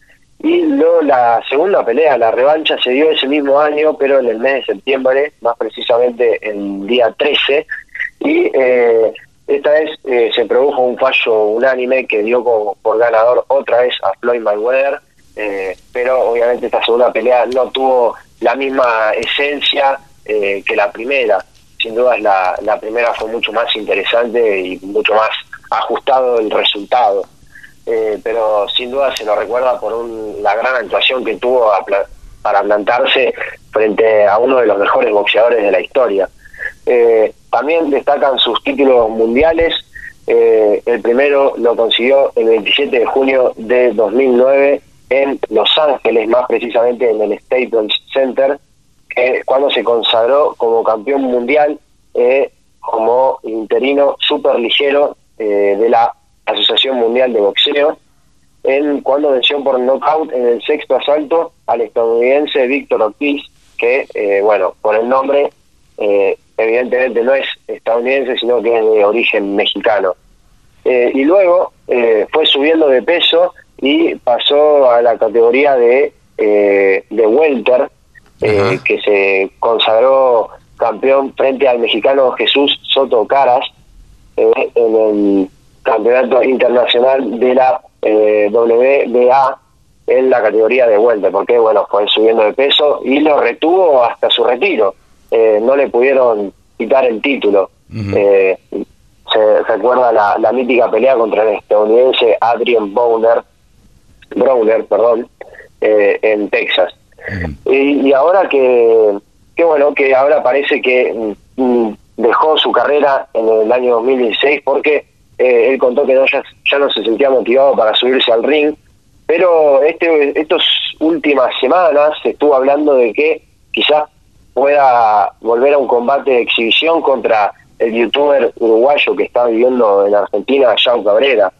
Y luego la segunda pelea, la revancha, se dio ese mismo año, pero en el mes de septiembre, más precisamente el día 13. Y eh, esta vez eh, se produjo un fallo unánime que dio como por ganador otra vez a Floyd Mayweather. eh, pero obviamente esta segunda pelea no tuvo la misma esencia eh, que la primera. Sin duda la, la primera fue mucho más interesante y mucho más ajustado el resultado. Eh, pero sin duda se lo recuerda por un- la gran actuación que tuvo para plantarse frente a uno de los mejores boxeadores de la historia. Eh, también destacan sus títulos mundiales. Eh, el primero lo consiguió el 27 de junio de 2009 en Los Ángeles, más precisamente en el Staples Center, cuando se consagró como campeón mundial eh, como interino superligero eh, de la Asociación Mundial de Boxeo, en cuando venció por knockout en el sexto asalto al estadounidense Víctor Ortiz, que, eh, bueno, por el nombre, eh, evidentemente no es estadounidense, sino que es de origen mexicano. Eh, y luego eh, fue subiendo de peso y pasó a la categoría de, eh, de welter, eh, que se consagró campeón frente al mexicano Jesús Soto Caras en el campeonato internacional de la eh, WBA en la categoría de welter, porque bueno, fue subiendo de peso y lo retuvo hasta su retiro. Eh, no le pudieron quitar el título. Eh, se recuerda la, la mítica pelea contra el estadounidense Adrian Bowner, Browner, perdón, eh, en Texas. y, y ahora que, que bueno, que ahora parece que mm, dejó su carrera en el año 2016 porque eh, él contó que no, ya, ya no se sentía motivado para subirse al ring, pero este estas últimas semanas se estuvo hablando de que quizás pueda volver a un combate de exhibición contra el youtuber uruguayo que está viviendo en Argentina, Jean Cabrera.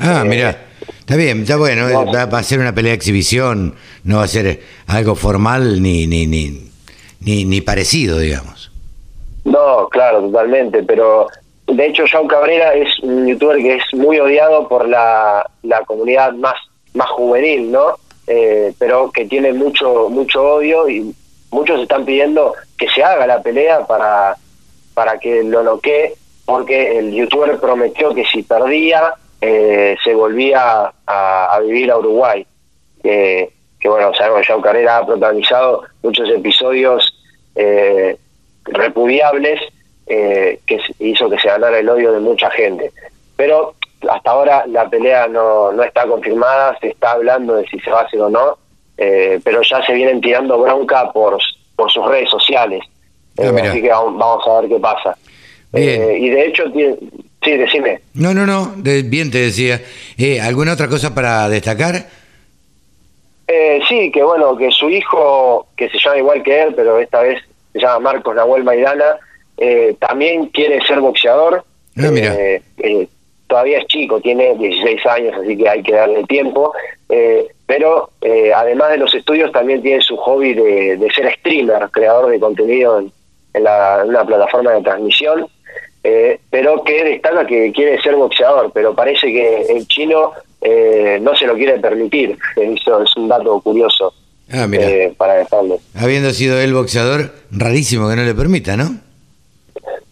Ah, Eh, mira, está bien, está bueno, eh, no. va, va a ser una pelea de exhibición, no va a ser algo formal ni, ni, ni, ni, ni parecido, digamos. No, claro, totalmente, pero de hecho Jean Cabrera es un youtuber que es muy odiado por la, la comunidad más, más juvenil, ¿no? Eh, pero que tiene mucho, mucho odio y muchos están pidiendo que se haga la pelea para, para que lo noquee, porque el youtuber prometió que si perdía eh, se volvía a, a vivir a Uruguay. Que, que bueno, sabemos que Jean Cabrera ha protagonizado muchos episodios repudiables que hizo que se ganara el odio de mucha gente. Pero hasta ahora la pelea no, no está confirmada, se está hablando de si se va a hacer o no, pero ya se vienen tirando bronca por, por sus redes sociales. Ah, así que vamos, a ver qué pasa. y de hecho, sí, decime. No, no, no, bien te decía. ¿Alguna otra cosa para destacar? Eh, sí, que bueno, que su hijo, que se llama igual que él, pero esta vez se llama Marcos Nahuel Maidana, eh, también quiere ser boxeador. Ah, mira. Eh, eh, todavía es chico, tiene 16 años, así que hay que darle tiempo. pero además de los estudios, también tiene su hobby de, ser streamer, creador de contenido en, la, una plataforma de transmisión. pero que destaca que quiere ser boxeador, pero parece que el chino eh, no se lo quiere permitir. Eso es un dato curioso ah, eh, para dejarlo. Habiendo sido el boxeador, rarísimo que no le permita, ¿no?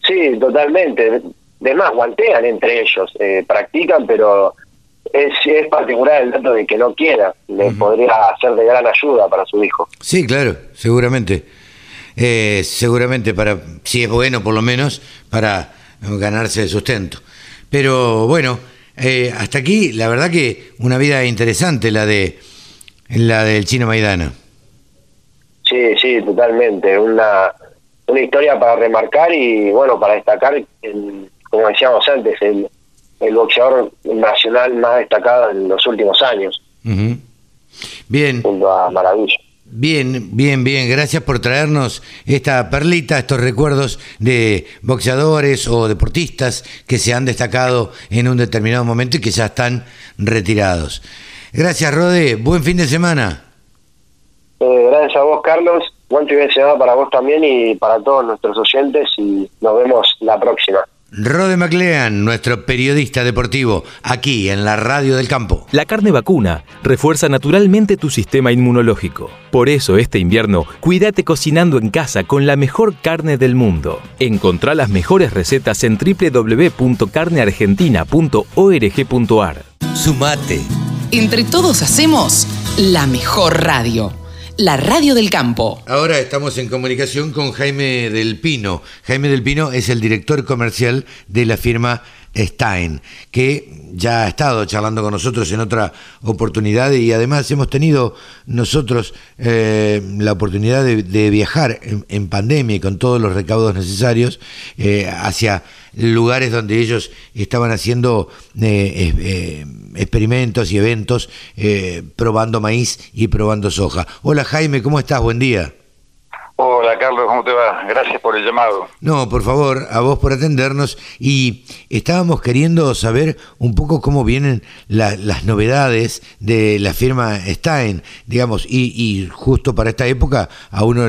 Sí, totalmente. De más, guantean entre ellos, eh, practican, pero es, es particular el dato de que no quiera. Le podría ser de gran ayuda para su hijo. Sí, claro, seguramente. seguramente para, si es bueno por lo menos, para ganarse el sustento. Pero bueno, eh, hasta aquí, la verdad que una vida interesante la de la del chino Maidana. Sí, sí, totalmente. Una, una historia para remarcar y, bueno, para destacar, como decíamos antes, el, el boxeador nacional más destacado en los últimos años. Bien. Junto a Maravilla. Bien, bien, bien. Gracias por traernos esta perlita, estos recuerdos de boxeadores o deportistas que se han destacado en un determinado momento y que ya están retirados. Gracias, Rode. Buen fin de semana. Eh, gracias a vos, Carlos. Buen fin de semana para vos también y para todos nuestros oyentes y nos vemos la próxima. Rode MacLean, nuestro periodista deportivo, aquí en la Radio del Campo. La carne vacuna refuerza naturalmente tu sistema inmunológico. Por eso este invierno, cuídate cocinando en casa con la mejor carne del mundo. Encontrá las mejores recetas en www.carneargentina.org.ar. Sumate. Entre todos hacemos la mejor radio la radio del campo. Ahora estamos en comunicación con Jaime del Pino. Jaime del Pino es el director comercial de la firma Stein, que ya ha estado charlando con nosotros en otra oportunidad y además hemos tenido nosotros eh, la oportunidad de, viajar en, pandemia y con todos los recaudos necesarios eh, hacia lugares donde ellos estaban haciendo eh, experimentos y eventos probando maíz y probando soja. Hola Jaime, ¿cómo estás? Buen día. Hola Carlos, ¿cómo te va? Gracias por el llamado. No, por favor, a vos por atendernos. Y estábamos queriendo saber un poco cómo vienen las novedades de la firma Stein, digamos, y, y, justo para esta época a uno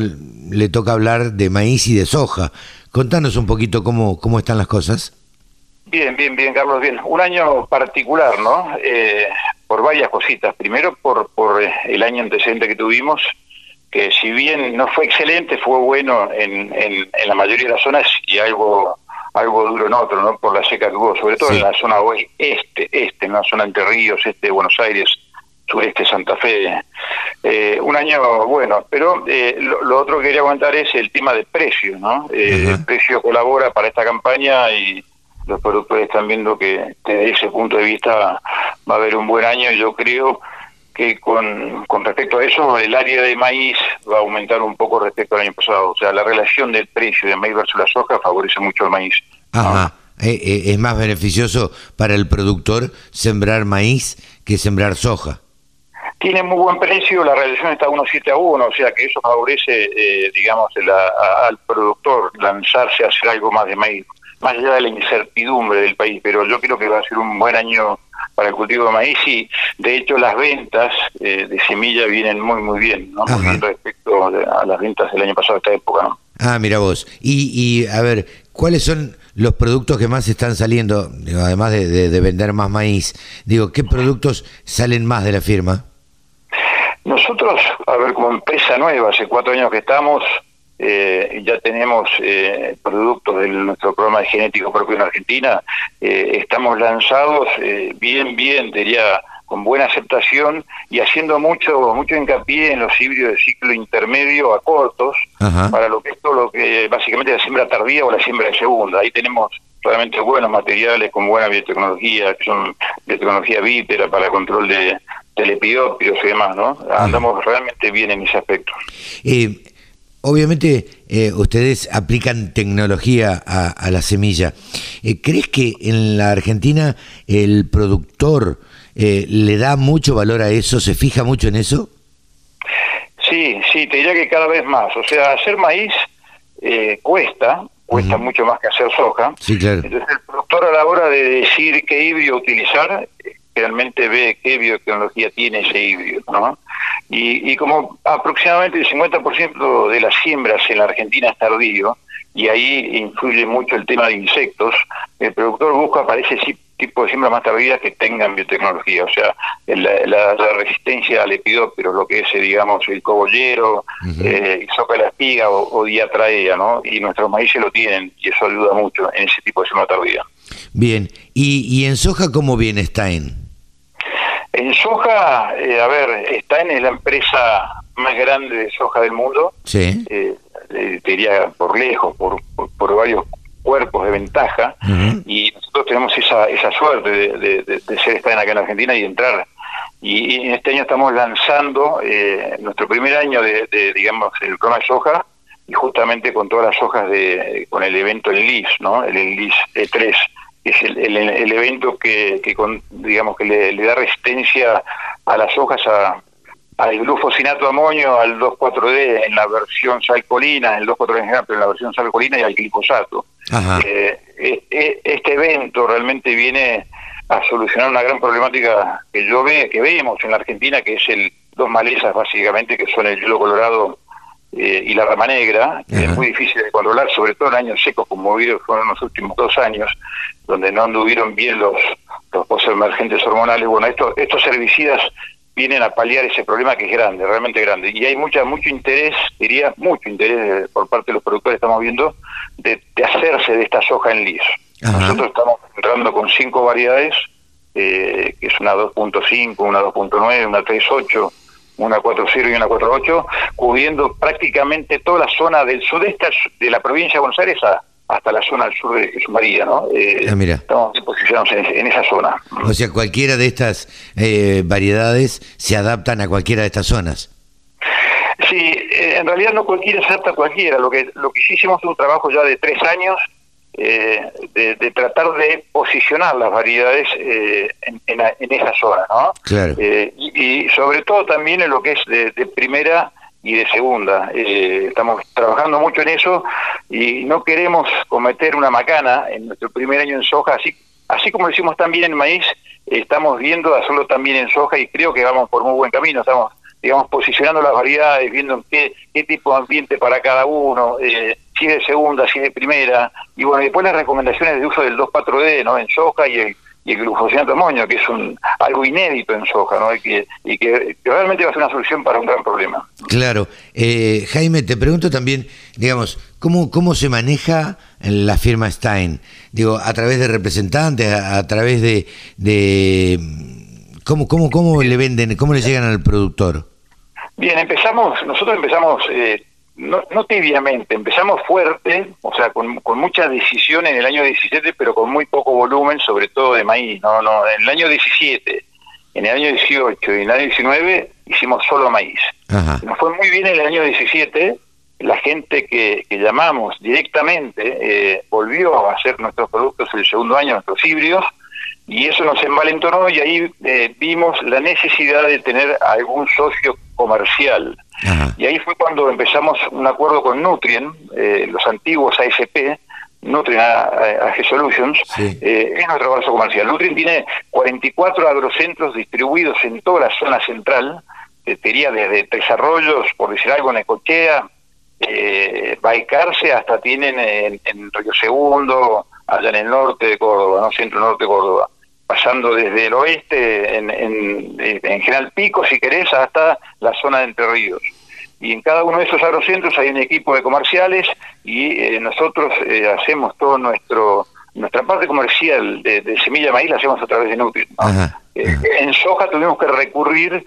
le toca hablar de maíz y de soja. Contanos un poquito cómo, cómo están las cosas. Bien, bien, bien, Carlos, bien. Un año particular, ¿no? Eh, por varias cositas. Primero, por, por el año antecedente que tuvimos que si bien no fue excelente, fue bueno en, en, la mayoría de las zonas y algo algo duro en otro, ¿no? Por la seca que hubo, sobre todo en la zona oeste, este, en la zona Entre Ríos, este de Buenos Aires, sureste Santa Fe. Eh, un año bueno, pero eh, lo, otro que quería comentar es el tema de precio, ¿no? Eh, el precio colabora para esta campaña y los productores están viendo que desde ese punto de vista va a haber un buen año yo creo que con, con respecto a eso el área de maíz va a aumentar un poco respecto al año pasado. O sea, la relación del precio de maíz versus la soja favorece mucho al maíz. Ajá. Eh, eh, es más beneficioso para el productor sembrar maíz que sembrar soja. Tiene muy buen precio, la relación está 1,7 a 1, o sea que eso favorece, eh, digamos, al productor lanzarse a hacer algo más de maíz, más allá de la incertidumbre del país, pero yo creo que va a ser un buen año para el cultivo de maíz y de hecho las ventas eh, de semilla vienen muy muy bien ¿no? respecto a las ventas del año pasado a esta época. Ah, mira vos. Y, y a ver, ¿cuáles son los productos que más están saliendo, además de, de, vender más maíz? Digo, ¿qué productos salen más de la firma? Nosotros, a ver, como empresa nueva, hace cuatro años que estamos, eh, ya tenemos eh, productos de nuestro programa de genético propio en Argentina, eh, estamos lanzados eh, bien, bien, diría con buena aceptación y haciendo mucho mucho hincapié en los híbridos de ciclo intermedio a cortos para lo que es todo lo que básicamente la siembra tardía o la siembra de segunda. Ahí tenemos realmente buenos materiales con buena biotecnología, que son biotecnología vítera para el control de, del epidópidos y demás, ¿no? Andamos realmente bien en ese aspecto. Eh, obviamente eh, ustedes aplican tecnología a, la semilla. Eh, ¿Crees que en la Argentina el productor eh, le da mucho valor a eso, se fija mucho en eso? Sí, sí, te diría que cada vez más. O sea, hacer maíz cuesta, cuesta mucho más que hacer soja. Sí, claro. Entonces el productor a la hora de decir qué híbrido utilizar, realmente ve qué biotecnología tiene ese híbrido, ¿no? Y, como aproximadamente el 50% de las siembras en la Argentina es tardío, y ahí influye mucho el tema de insectos, el productor busca para ese tipo de siembra más tardía que tengan biotecnología, o sea, la, resistencia al epidóptero, lo que es, eh, digamos, el cogollero, eh, sopa la espiga o, diatraea, ¿no? Y nuestros maíces lo tienen, y eso ayuda mucho en ese tipo de siembra tardía. Bien, ¿y, y en soja cómo viene Stein? En soja, eh, a ver, está en la empresa más grande de soja del mundo. Sí. Eh, eh, te diría por lejos, por, por, varios cuerpos de ventaja. Y nosotros tenemos esa, esa suerte de, de, ser estar acá en Argentina y entrar. Y, en este año estamos lanzando nuestro primer año de, digamos, el programa de soja y justamente con todas las hojas de, con el evento en LIS, ¿no? El LIS E3 es el, el, evento que, que digamos que le, da resistencia a las hojas a, al glufosinato amonio, al 2,4-D en la versión salcolina, el 2,4-D en general, pero en la versión salcolina y al glifosato. Eh, este evento realmente viene a solucionar una gran problemática que yo ve, que vemos en la Argentina, que es el dos malezas básicamente, que son el hielo colorado eh, y la rama negra, que es muy difícil de controlar, sobre todo en años secos como fueron los últimos dos años, donde no anduvieron bien los, los emergentes hormonales. Bueno, estos, estos herbicidas vienen a paliar ese problema que es grande, realmente grande. Y hay mucha, mucho interés, diría, mucho interés por parte de los productores, estamos viendo, de, hacerse de esta soja en liso. Nosotros estamos entrando con cinco variedades, eh, que es una 2.5, una 2.9, una 3.8, una 4.0 y una 4.8, cubriendo prácticamente toda la zona del sudeste de la provincia de Buenos Aires hasta la zona al sur de Jesús María, ¿no? Eh, ah, mira. Estamos posicionados en, esa zona. O sea, cualquiera de estas eh, variedades se adaptan a cualquiera de estas zonas. Sí, eh, en realidad no cualquiera se adapta a cualquiera. Lo que, lo que hicimos es un trabajo ya de tres años eh, de, tratar de posicionar las variedades eh, en, esa zona, ¿no? Eh, y, sobre todo también en lo que es de, primera y de segunda. estamos trabajando mucho en eso y no queremos cometer una macana en nuestro primer año en soja, así, así como lo hicimos también en maíz, estamos viendo hacerlo también en soja y creo que vamos por muy buen camino. Estamos digamos, posicionando las variedades, viendo qué, qué tipo de ambiente para cada uno, eh, si de segunda, si de primera, y bueno, después las recomendaciones de uso del 2,4-D, ¿no? En soja y el, y el glufosinato amonio, que es un algo inédito en soja, ¿no? Y que, y que, realmente va a ser una solución para un gran problema. Claro. Eh, Jaime, te pregunto también, digamos, ¿cómo, cómo se maneja la firma Stein? Digo, a través de representantes, a, través de... de ¿Cómo, cómo, cómo le venden, cómo le llegan al productor? Bien, empezamos, nosotros empezamos eh, no, no, tibiamente, empezamos fuerte, o sea, con, con mucha decisión en el año 17, pero con muy poco volumen, sobre todo de maíz. No, no, en el año 17, en el año 18 y en el año 19 hicimos solo maíz. Nos fue muy bien en el año 17, la gente que, que llamamos directamente eh, volvió a hacer nuestros productos el segundo año, nuestros híbridos, y eso nos envalentonó y ahí eh, vimos la necesidad de tener algún socio comercial. Y ahí fue cuando empezamos un acuerdo con Nutrien, eh, los antiguos ASP, Nutrien AG Solutions, eh, es nuestro brazo comercial. Nutrien tiene 44 agrocentros distribuidos en toda la zona central, eh, diría desde Tres Arroyos, por decir algo, en Ecochea, eh, Baicarse, hasta tienen en, en Río Segundo, allá en el norte de Córdoba, ¿no? centro-norte de Córdoba pasando desde el oeste, en, en, General Pico, si querés, hasta la zona de Entre Ríos. Y en cada uno de esos agrocentros hay un equipo de comerciales y eh, nosotros eh, hacemos todo nuestro nuestra parte comercial de, semilla de maíz la hacemos a través de Nutri. Eh, en soja tuvimos que recurrir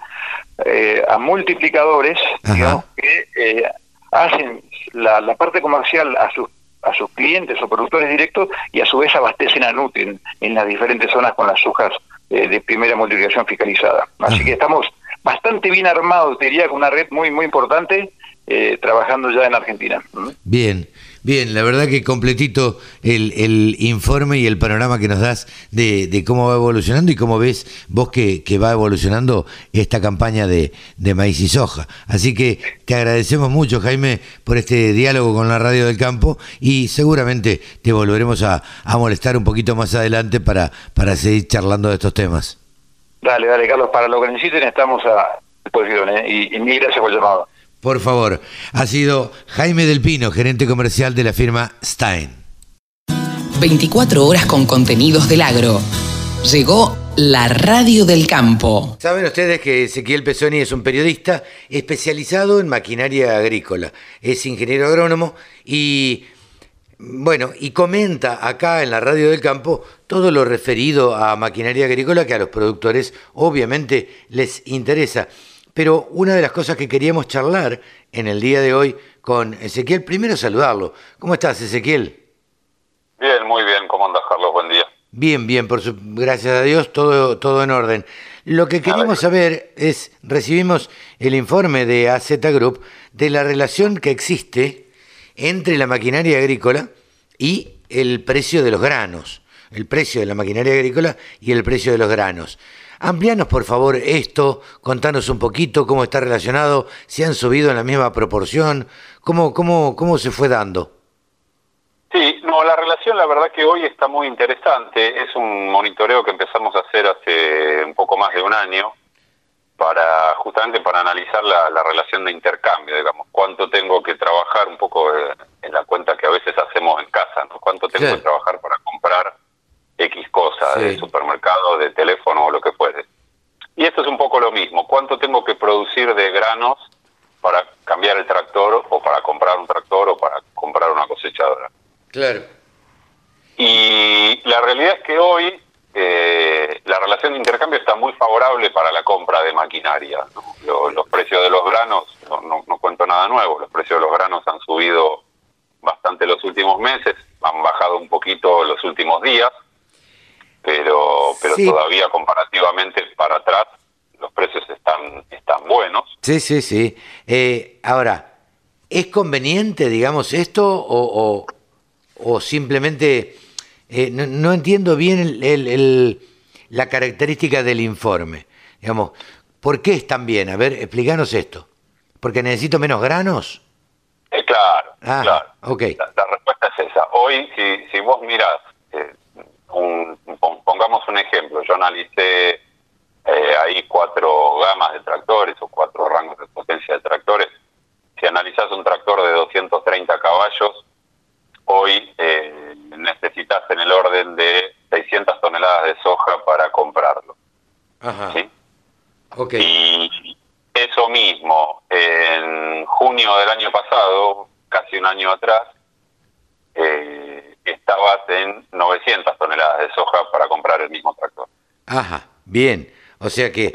eh, a multiplicadores digamos, que eh, hacen la, parte comercial a sus a sus clientes o productores directos y a su vez abastecen a Nutri en, las diferentes zonas con las sojas de primera multiplicación fiscalizada. Así que estamos bastante bien armados, diría, con una red muy muy importante trabajando ya en Argentina. Bien. Bien, la verdad que completito el, el, informe y el panorama que nos das de, de, cómo va evolucionando y cómo ves vos que, que va evolucionando esta campaña de, de, maíz y soja. Así que te agradecemos mucho, Jaime, por este diálogo con la Radio del Campo y seguramente te volveremos a, a molestar un poquito más adelante para, para seguir charlando de estos temas. Dale, dale, Carlos, para lo que necesiten estamos a disposición ¿eh? y, y mil gracias por el llamado. Por favor, ha sido Jaime Del Pino, gerente comercial de la firma Stein. 24 horas con contenidos del agro. Llegó la radio del campo. Saben ustedes que Ezequiel Pesoni es un periodista especializado en maquinaria agrícola. Es ingeniero agrónomo y bueno, y comenta acá en la radio del campo todo lo referido a maquinaria agrícola que a los productores obviamente les interesa. Pero una de las cosas que queríamos charlar en el día de hoy con Ezequiel, primero saludarlo. ¿Cómo estás, Ezequiel? Bien, muy bien. ¿Cómo andas, Carlos? Buen día. Bien, bien, por su, gracias a Dios, todo, todo en orden. Lo que queríamos saber es, recibimos el informe de AZ Group de la relación que existe entre la maquinaria agrícola y el precio de los granos, el precio de la maquinaria agrícola y el precio de los granos. Amplianos, por favor, esto, contanos un poquito cómo está relacionado, si han subido en la misma proporción, cómo, cómo, cómo se fue dando. Sí, no, la relación la verdad que hoy está muy interesante. Es un monitoreo que empezamos a hacer hace un poco más de un año para justamente para analizar la, relación de intercambio, digamos, cuánto tengo que trabajar un poco eh, en la cuenta que a veces hacemos en casa, ¿no? Cuánto tengo que trabajar para comprar X cosa, de supermercado, de teléfono o lo que fuese. Y esto es un poco lo mismo. ¿Cuánto tengo que producir de granos para cambiar el tractor o para comprar un tractor o para comprar una cosechadora? Claro. Y la realidad es que hoy eh, la relación de intercambio está muy favorable para la compra de maquinaria. Los, precios de los granos, no, no cuento nada nuevo, los precios de los granos han subido bastante los últimos meses, han bajado un poquito los últimos días, pero pero todavía comparativamente para atrás los precios están están buenos. Sí, sí, sí. Eh, ahora, ¿es conveniente, digamos, esto o, o, simplemente eh, no, entiendo bien el, el, la característica del informe? Digamos, ¿por qué están bien? A ver, explícanos esto. ¿Porque necesito menos granos? Eh, claro, ah, claro. Okay. La, respuesta es esa. Hoy, si, si vos mirás un, pongamos un ejemplo, yo analicé eh, ahí cuatro gamas de tractores o cuatro rangos de potencia de tractores. Si analizas un tractor de 230 caballos, hoy eh, necesitas en el orden de 600 toneladas de soja para comprarlo. Ajá. ¿sí? Okay. Y eso mismo, en junio del año pasado, casi un año atrás, eh, estabas en 900 toneladas de soja para comprar el mismo tractor. Ajá, bien. O sea que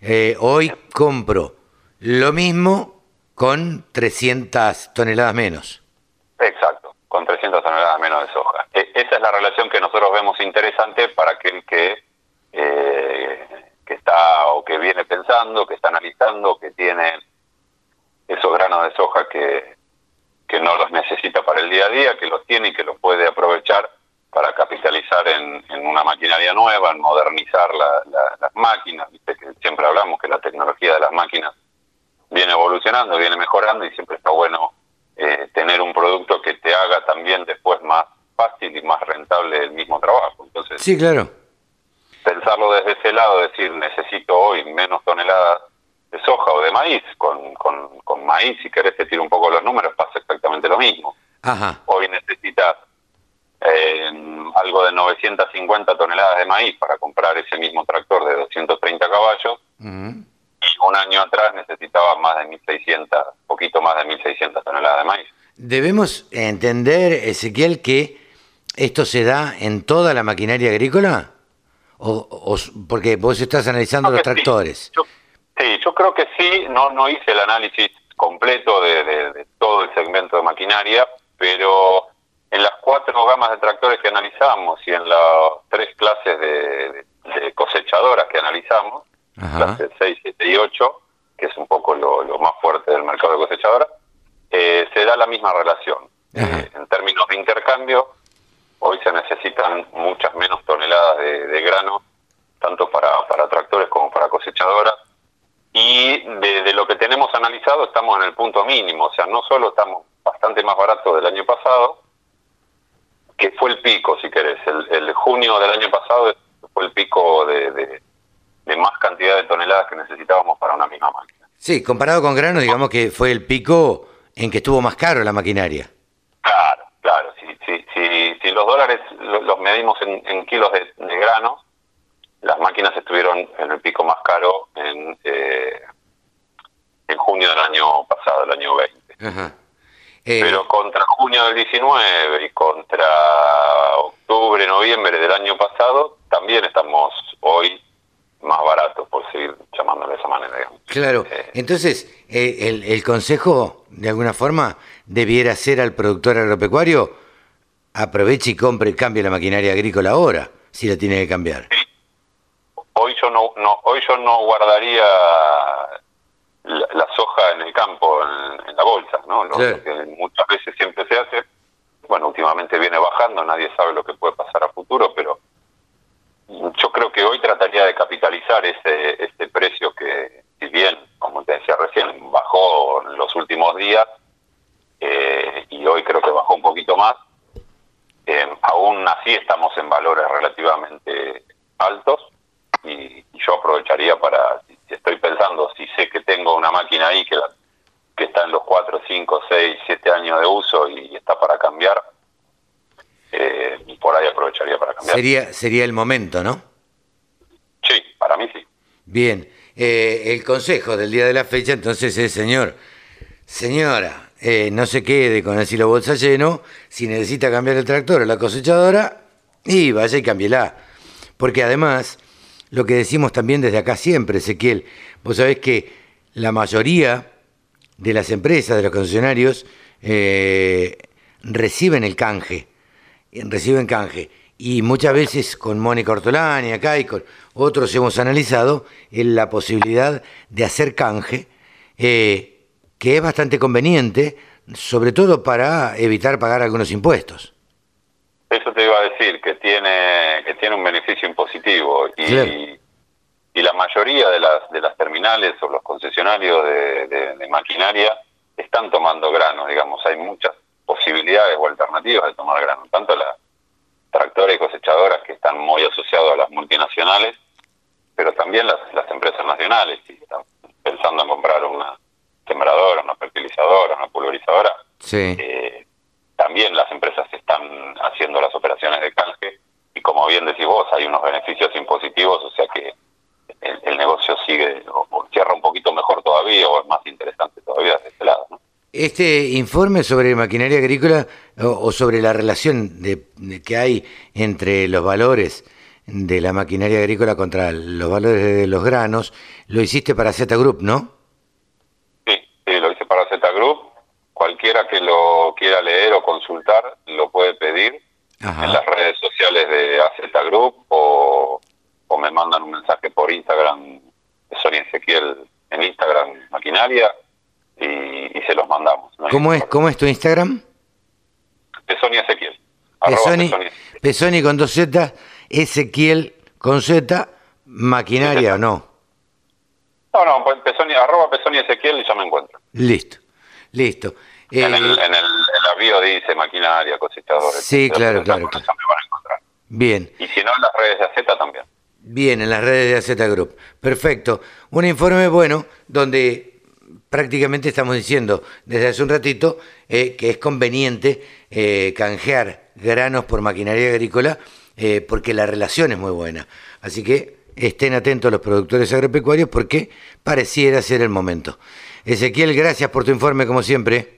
eh, hoy compro lo mismo con 300 toneladas menos. Exacto, con 300 toneladas menos de soja. E, esa es la relación que nosotros vemos interesante para aquel que, eh, que está o que viene pensando, que está analizando, que tiene esos granos de soja que, que no los necesita para el día a día, que los tiene y que los puede aprovechar para capitalizar en, una maquinaria nueva, en modernizar las máquinas. Viste que siempre hablamos que la tecnología de las máquinas viene evolucionando, viene mejorando y siempre está bueno eh, tener un producto que te haga también después más fácil y más rentable el mismo trabajo. Entonces, sí, claro. Pensarlo desde ese lado, decir, necesito hoy menos toneladas de soja o de maíz, con, con, con maíz, si querés te tiro un poco los números, pasa exactamente lo mismo. Ajá. Hoy necesitas eh, algo de 950 toneladas de maíz para comprar ese mismo tractor de 230 caballos. Y un año atrás necesitaba más de 1.600, poquito más de 1.600 toneladas de maíz. Debemos entender, Ezequiel, que ¿esto se da en toda la maquinaria agrícola? O, o- porque vos estás analizando los sí. tractores. Sí, yo creo que sí, no, no hice el análisis completo de, de- de todo el segmento de maquinaria, pero en las cuatro gamas de tractores que analizamos y en las tres clases de, cosechadoras que analizamos, Ajá. clases 6, 7 y 8, que es un poco lo, lo más fuerte del mercado de cosechadoras, eh, se da la misma relación. Eh, en términos de intercambio, hoy se necesitan muchas menos toneladas de, de grano, tanto para, para tractores como para cosechadoras. Y de, de lo que tenemos analizado estamos en el punto mínimo, o sea, no solo estamos bastante más baratos del año pasado, que fue el pico, si querés, el, el junio del año pasado fue el pico de, de- de más cantidad de toneladas que necesitábamos para una misma máquina. Sí, comparado con granos, digamos que fue el pico en que estuvo más caro la maquinaria. Claro, claro, si, si, si, si los dólares lo- los medimos en, en kilos de, de grano, las máquinas estuvieron en el pico más caro en, eh, en junio del año pasado, el año 20. Ajá. Eh, Pero contra junio del 19 y contra octubre, noviembre del año pasado, también estamos hoy más baratos, por seguir llamándolo de esa manera. digamos. Claro, entonces eh, el, el consejo, de alguna forma, debiera ser al productor agropecuario, aproveche y compre, cambie la maquinaria agrícola ahora, si la tiene que cambiar. Hoy yo no, no hoy yo no guardaría la, la soja en el campo, en, en la bolsa, ¿no? Lo que muchas veces siempre se hace. Bueno, últimamente viene bajando, nadie sabe lo que puede pasar a futuro, pero yo creo que hoy trataría de capitalizar ese, ese precio que, si bien, como te decía recién, bajó en los últimos días, eh, y hoy creo que bajó un poquito más, eh, aún así estamos en valores relativamente altos y, y yo aprovecharía para, si, si estoy pensando, si sé que tengo una máquina ahí que, la- que está en los 4, 5, 6, 7 años de uso y está para cambiar, eh, y por ahí aprovecharía para cambiar. Sería, sería el momento, ¿no? Sí, para mí sí. Bien, eh, el consejo del día de la fecha entonces es, señor, señora, eh, no se quede con el silo bolsa lleno, si necesita cambiar el tractor o la cosechadora, y vaya y cámbiela. Porque además, lo que decimos también desde acá siempre, Ezequiel, vos sabés que la mayoría de las empresas, de los concesionarios, eh, reciben el canje, reciben canje. Y muchas veces con Mónica Ortolani acá y con otros hemos analizado eh, la posibilidad de hacer canje, eh, que es bastante conveniente, sobre todo para evitar pagar algunos impuestos. Eso te iba a decir, que tiene que tiene un beneficio impositivo y, y la mayoría de las de las terminales o los concesionarios de, de- de maquinaria están tomando granos, digamos, hay muchas posibilidades o alternativas de tomar grano, tanto las tractores y cosechadoras que están muy asociados a las multinacionales, pero también las, las empresas nacionales, si están pensando en comprar una sembradora, una fertilizadora, una pulverizadora, Sí. eh, también las empresas están haciendo las operaciones de canje y como bien decís vos, hay unos beneficios impositivos, o sea que el, negocio sigue o, cierra un poquito mejor todavía o es más interesante todavía desde ese lado. ¿no? Este informe sobre maquinaria agrícola o, sobre la relación de que hay entre los valores de la maquinaria agrícola contra los valores de los granos, lo hiciste para Z Group, ¿no? Sí, sí, lo hice para Z Group. Cualquiera que lo quiera leer o consultar lo puede pedir en las redes sociales de AZ Group o, o me mandan un mensaje por Instagram, Sonia Ezequiel en Instagram Maquinaria y, y se los mandamos. ¿no? ¿Cómo es, ¿Cómo es tu Instagram? De Sonia Ezequiel. Pesoni, Pesoni. Pesoni con dos Z, Ezequiel con Z, maquinaria o no. No, no, pues Pesoni, arroba Pesoni Ezequiel y ya me encuentro. Listo, listo. En, Eh, el, en, el, en la bio dice maquinaria, cosechador. Sí, claro, claro, van a encontrar. bien. Y si no, en las redes de AZ también. Bien, en las redes de AZ Group. Perfecto. Un informe bueno donde prácticamente estamos diciendo desde hace un ratito eh, que es conveniente eh, canjear granos por maquinaria agrícola eh, porque la relación es muy buena. Así que estén atentos los productores agropecuarios porque pareciera ser el momento. Ezequiel, gracias por tu informe como siempre.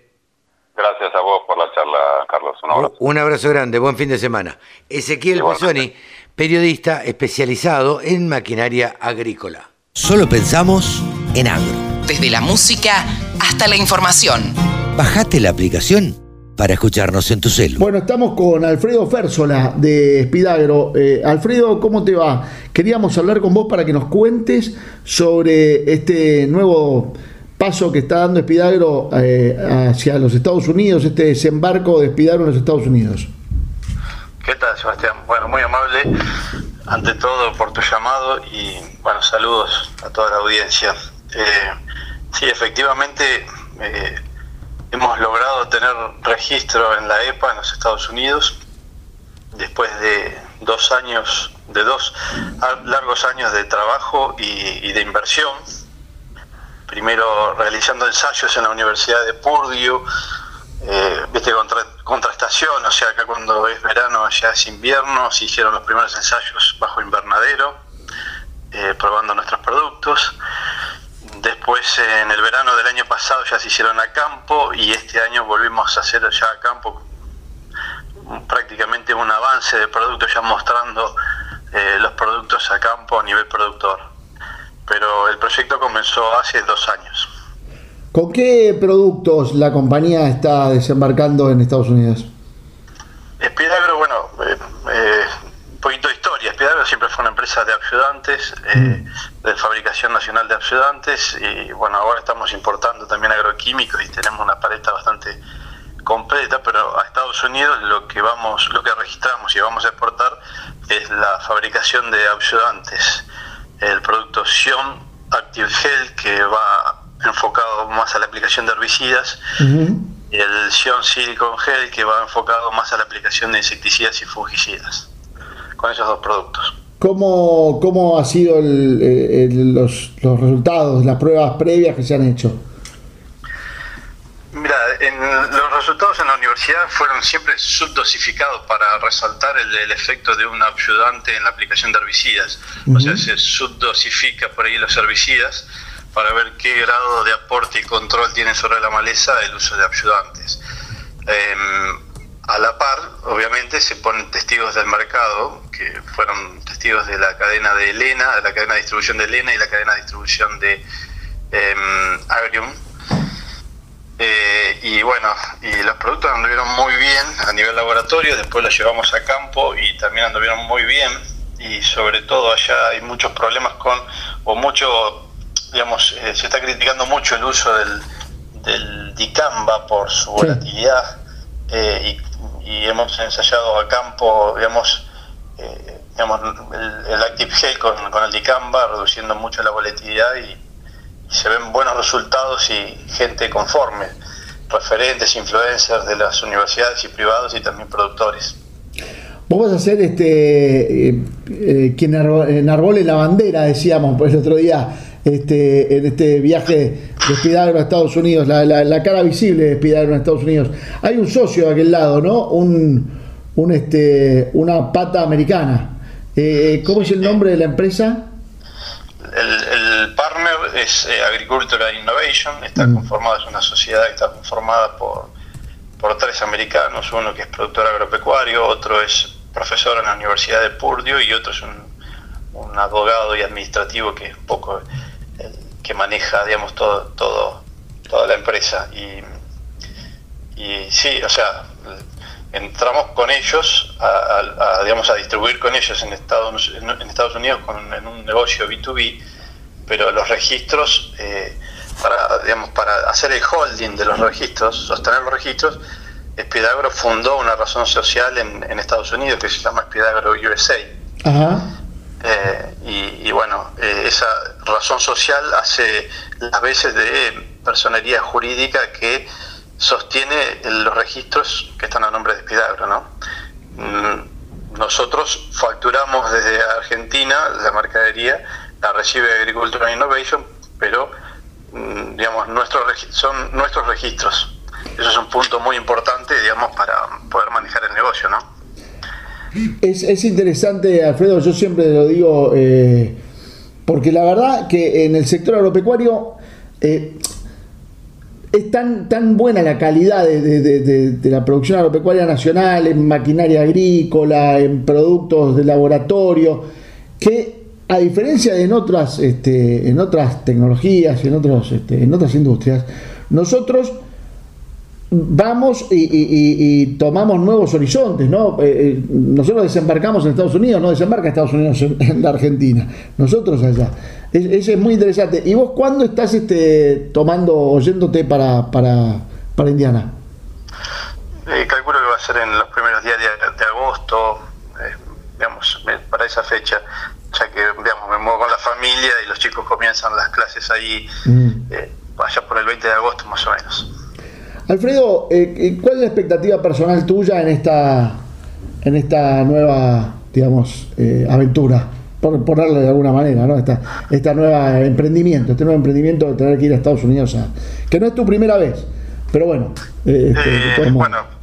Gracias a vos por la charla. Carlos. Un abrazo. Un abrazo grande, buen fin de semana. Ezequiel Pozzoni, periodista especializado en maquinaria agrícola. Solo pensamos en agro. Desde la música hasta la información. Bajate la aplicación para escucharnos en tu celu. Bueno, estamos con Alfredo Férsola de Espidagro. Eh, Alfredo, ¿cómo te va? Queríamos hablar con vos para que nos cuentes sobre este nuevo paso que está dando Espidagro eh, hacia los Estados Unidos, este desembarco de Espidagro en los Estados Unidos. ¿Qué tal, Sebastián? Bueno, muy amable, ante todo, por tu llamado y, bueno, saludos a toda la audiencia. Eh, sí, efectivamente, eh, hemos logrado tener registro en la EPA en los Estados Unidos después de dos años, de dos largos años de trabajo y, y de inversión. Primero realizando ensayos en la Universidad de Purdue, eh, viste, contra, contrastación, o sea, acá cuando es verano, allá es invierno, se hicieron los primeros ensayos bajo invernadero, eh, probando nuestros productos. Después, en el verano del año pasado, ya se hicieron a campo y este año volvimos a hacer ya a campo prácticamente un avance de productos, ya mostrando eh, los productos a campo a nivel productor. Pero el proyecto comenzó hace dos años. ¿Con qué productos la compañía está desembarcando en Estados Unidos? Espidagro, bueno, eh, eh, un poquito de historia. Espidagro siempre fue una empresa de ayudantes, eh, de fabricación nacional de ayudantes, y bueno, ahora estamos importando también agroquímicos y tenemos una paleta bastante completa, pero a Estados Unidos lo que vamos, lo que registramos y vamos a exportar es la fabricación de ayudantes, el producto Sion Active Gel que va enfocado más a la aplicación de herbicidas, y el Sion Silicon Gel que va enfocado más a la aplicación de insecticidas y fungicidas, con esos dos productos. ¿Cómo, cómo ha sido el, el, los, los resultados, las pruebas previas que se han hecho? Mira, en los resultados en la universidad fueron siempre subdosificados para resaltar el, el, efecto de un ayudante en la aplicación de herbicidas. Uh -huh. O sea, se subdosifica por ahí los herbicidas para ver qué grado de aporte y control tiene sobre la maleza el uso de ayudantes. Eh, a la par, obviamente, se ponen testigos del mercado, que fueron testigos de la cadena de Elena, de la cadena de distribución de Elena y la cadena de distribución de eh, Agrium. Eh, y bueno, y los productos anduvieron muy bien a nivel laboratorio, después los llevamos a campo y también anduvieron muy bien. Y sobre todo allá hay muchos problemas con, o mucho digamos, eh, se está criticando mucho el uso del, del dicamba por su volatilidad eh, y, y, hemos ensayado a campo, digamos, eh, digamos el, el, Active Gel con, con, el dicamba, reduciendo mucho la volatilidad y, se ven buenos resultados y gente conforme, referentes, influencers de las universidades y privados y también productores. Vos vas a ser este, eh, eh, quien enarbole la bandera, decíamos pues, el otro día, este, en este viaje de Spidagro a Estados Unidos, la, la, la, cara visible de Spidagro en Estados Unidos. Hay un socio de aquel lado, ¿no? Un, un este, una pata americana. Eh, ¿Cómo es el nombre de la empresa? El, es eh, Agricultural Innovation, está mm. conformada, es una sociedad que está conformada por, por tres americanos, uno que es productor agropecuario, otro es profesor en la Universidad de Purdue y otro es un, un abogado y administrativo que es un poco el que maneja, digamos, todo, todo, toda la empresa. Y, y sí, o sea, entramos con ellos a, a, a, digamos, a distribuir con ellos en Estados, en, en Estados Unidos con, en un negocio B2B, pero los registros, eh, para, digamos, para hacer el holding de los registros, sostener los registros, Espidagro fundó una razón social en, en, Estados Unidos que se llama Espidagro USA. Ajá. Eh, y, y, bueno, eh, esa razón social hace las veces de personería jurídica que sostiene los registros que están a nombre de Espidagro, ¿no? Mm, nosotros facturamos desde Argentina la mercadería, la recibe Agricultural Innovation, pero mm, digamos nuestros son nuestros registros eso es un punto muy importante, digamos, para poder manejar el negocio, ¿no? Es, es interesante, Alfredo, yo siempre lo digo, eh, porque la verdad que en el sector agropecuario, eh, es tan, tan buena la calidad de- de la producción agropecuaria nacional, en maquinaria agrícola, en productos de laboratorio, que a diferencia de en otras, este, en otras tecnologías, en, otros, este, en otras industrias, nosotros vamos y, tomamos nuevos horizontes, ¿no? Eh, eh, nosotros desembarcamos en Estados Unidos, no desembarca Estados Unidos en, la Argentina, nosotros allá. Es, ese es muy interesante. ¿Y vos cuándo estás este, tomando, oyéndote para, para, para Indiana? Eh, calculo que va a ser en los primeros días de, agosto, eh, digamos, para esa fecha, ya que, digamos, me muevo con la familia y los chicos comienzan las clases ahí, eh, allá por el 20 de agosto más o menos. Alfredo, eh, eh, ¿cuál es la expectativa personal tuya en esta, en esta nueva, digamos, eh, aventura? Por ponerle de alguna manera, ¿no? Esta, esta nueva emprendimiento, este nuevo emprendimiento de tener que ir a Estados Unidos, a- que no es tu primera vez, pero bueno, eh, este, bueno,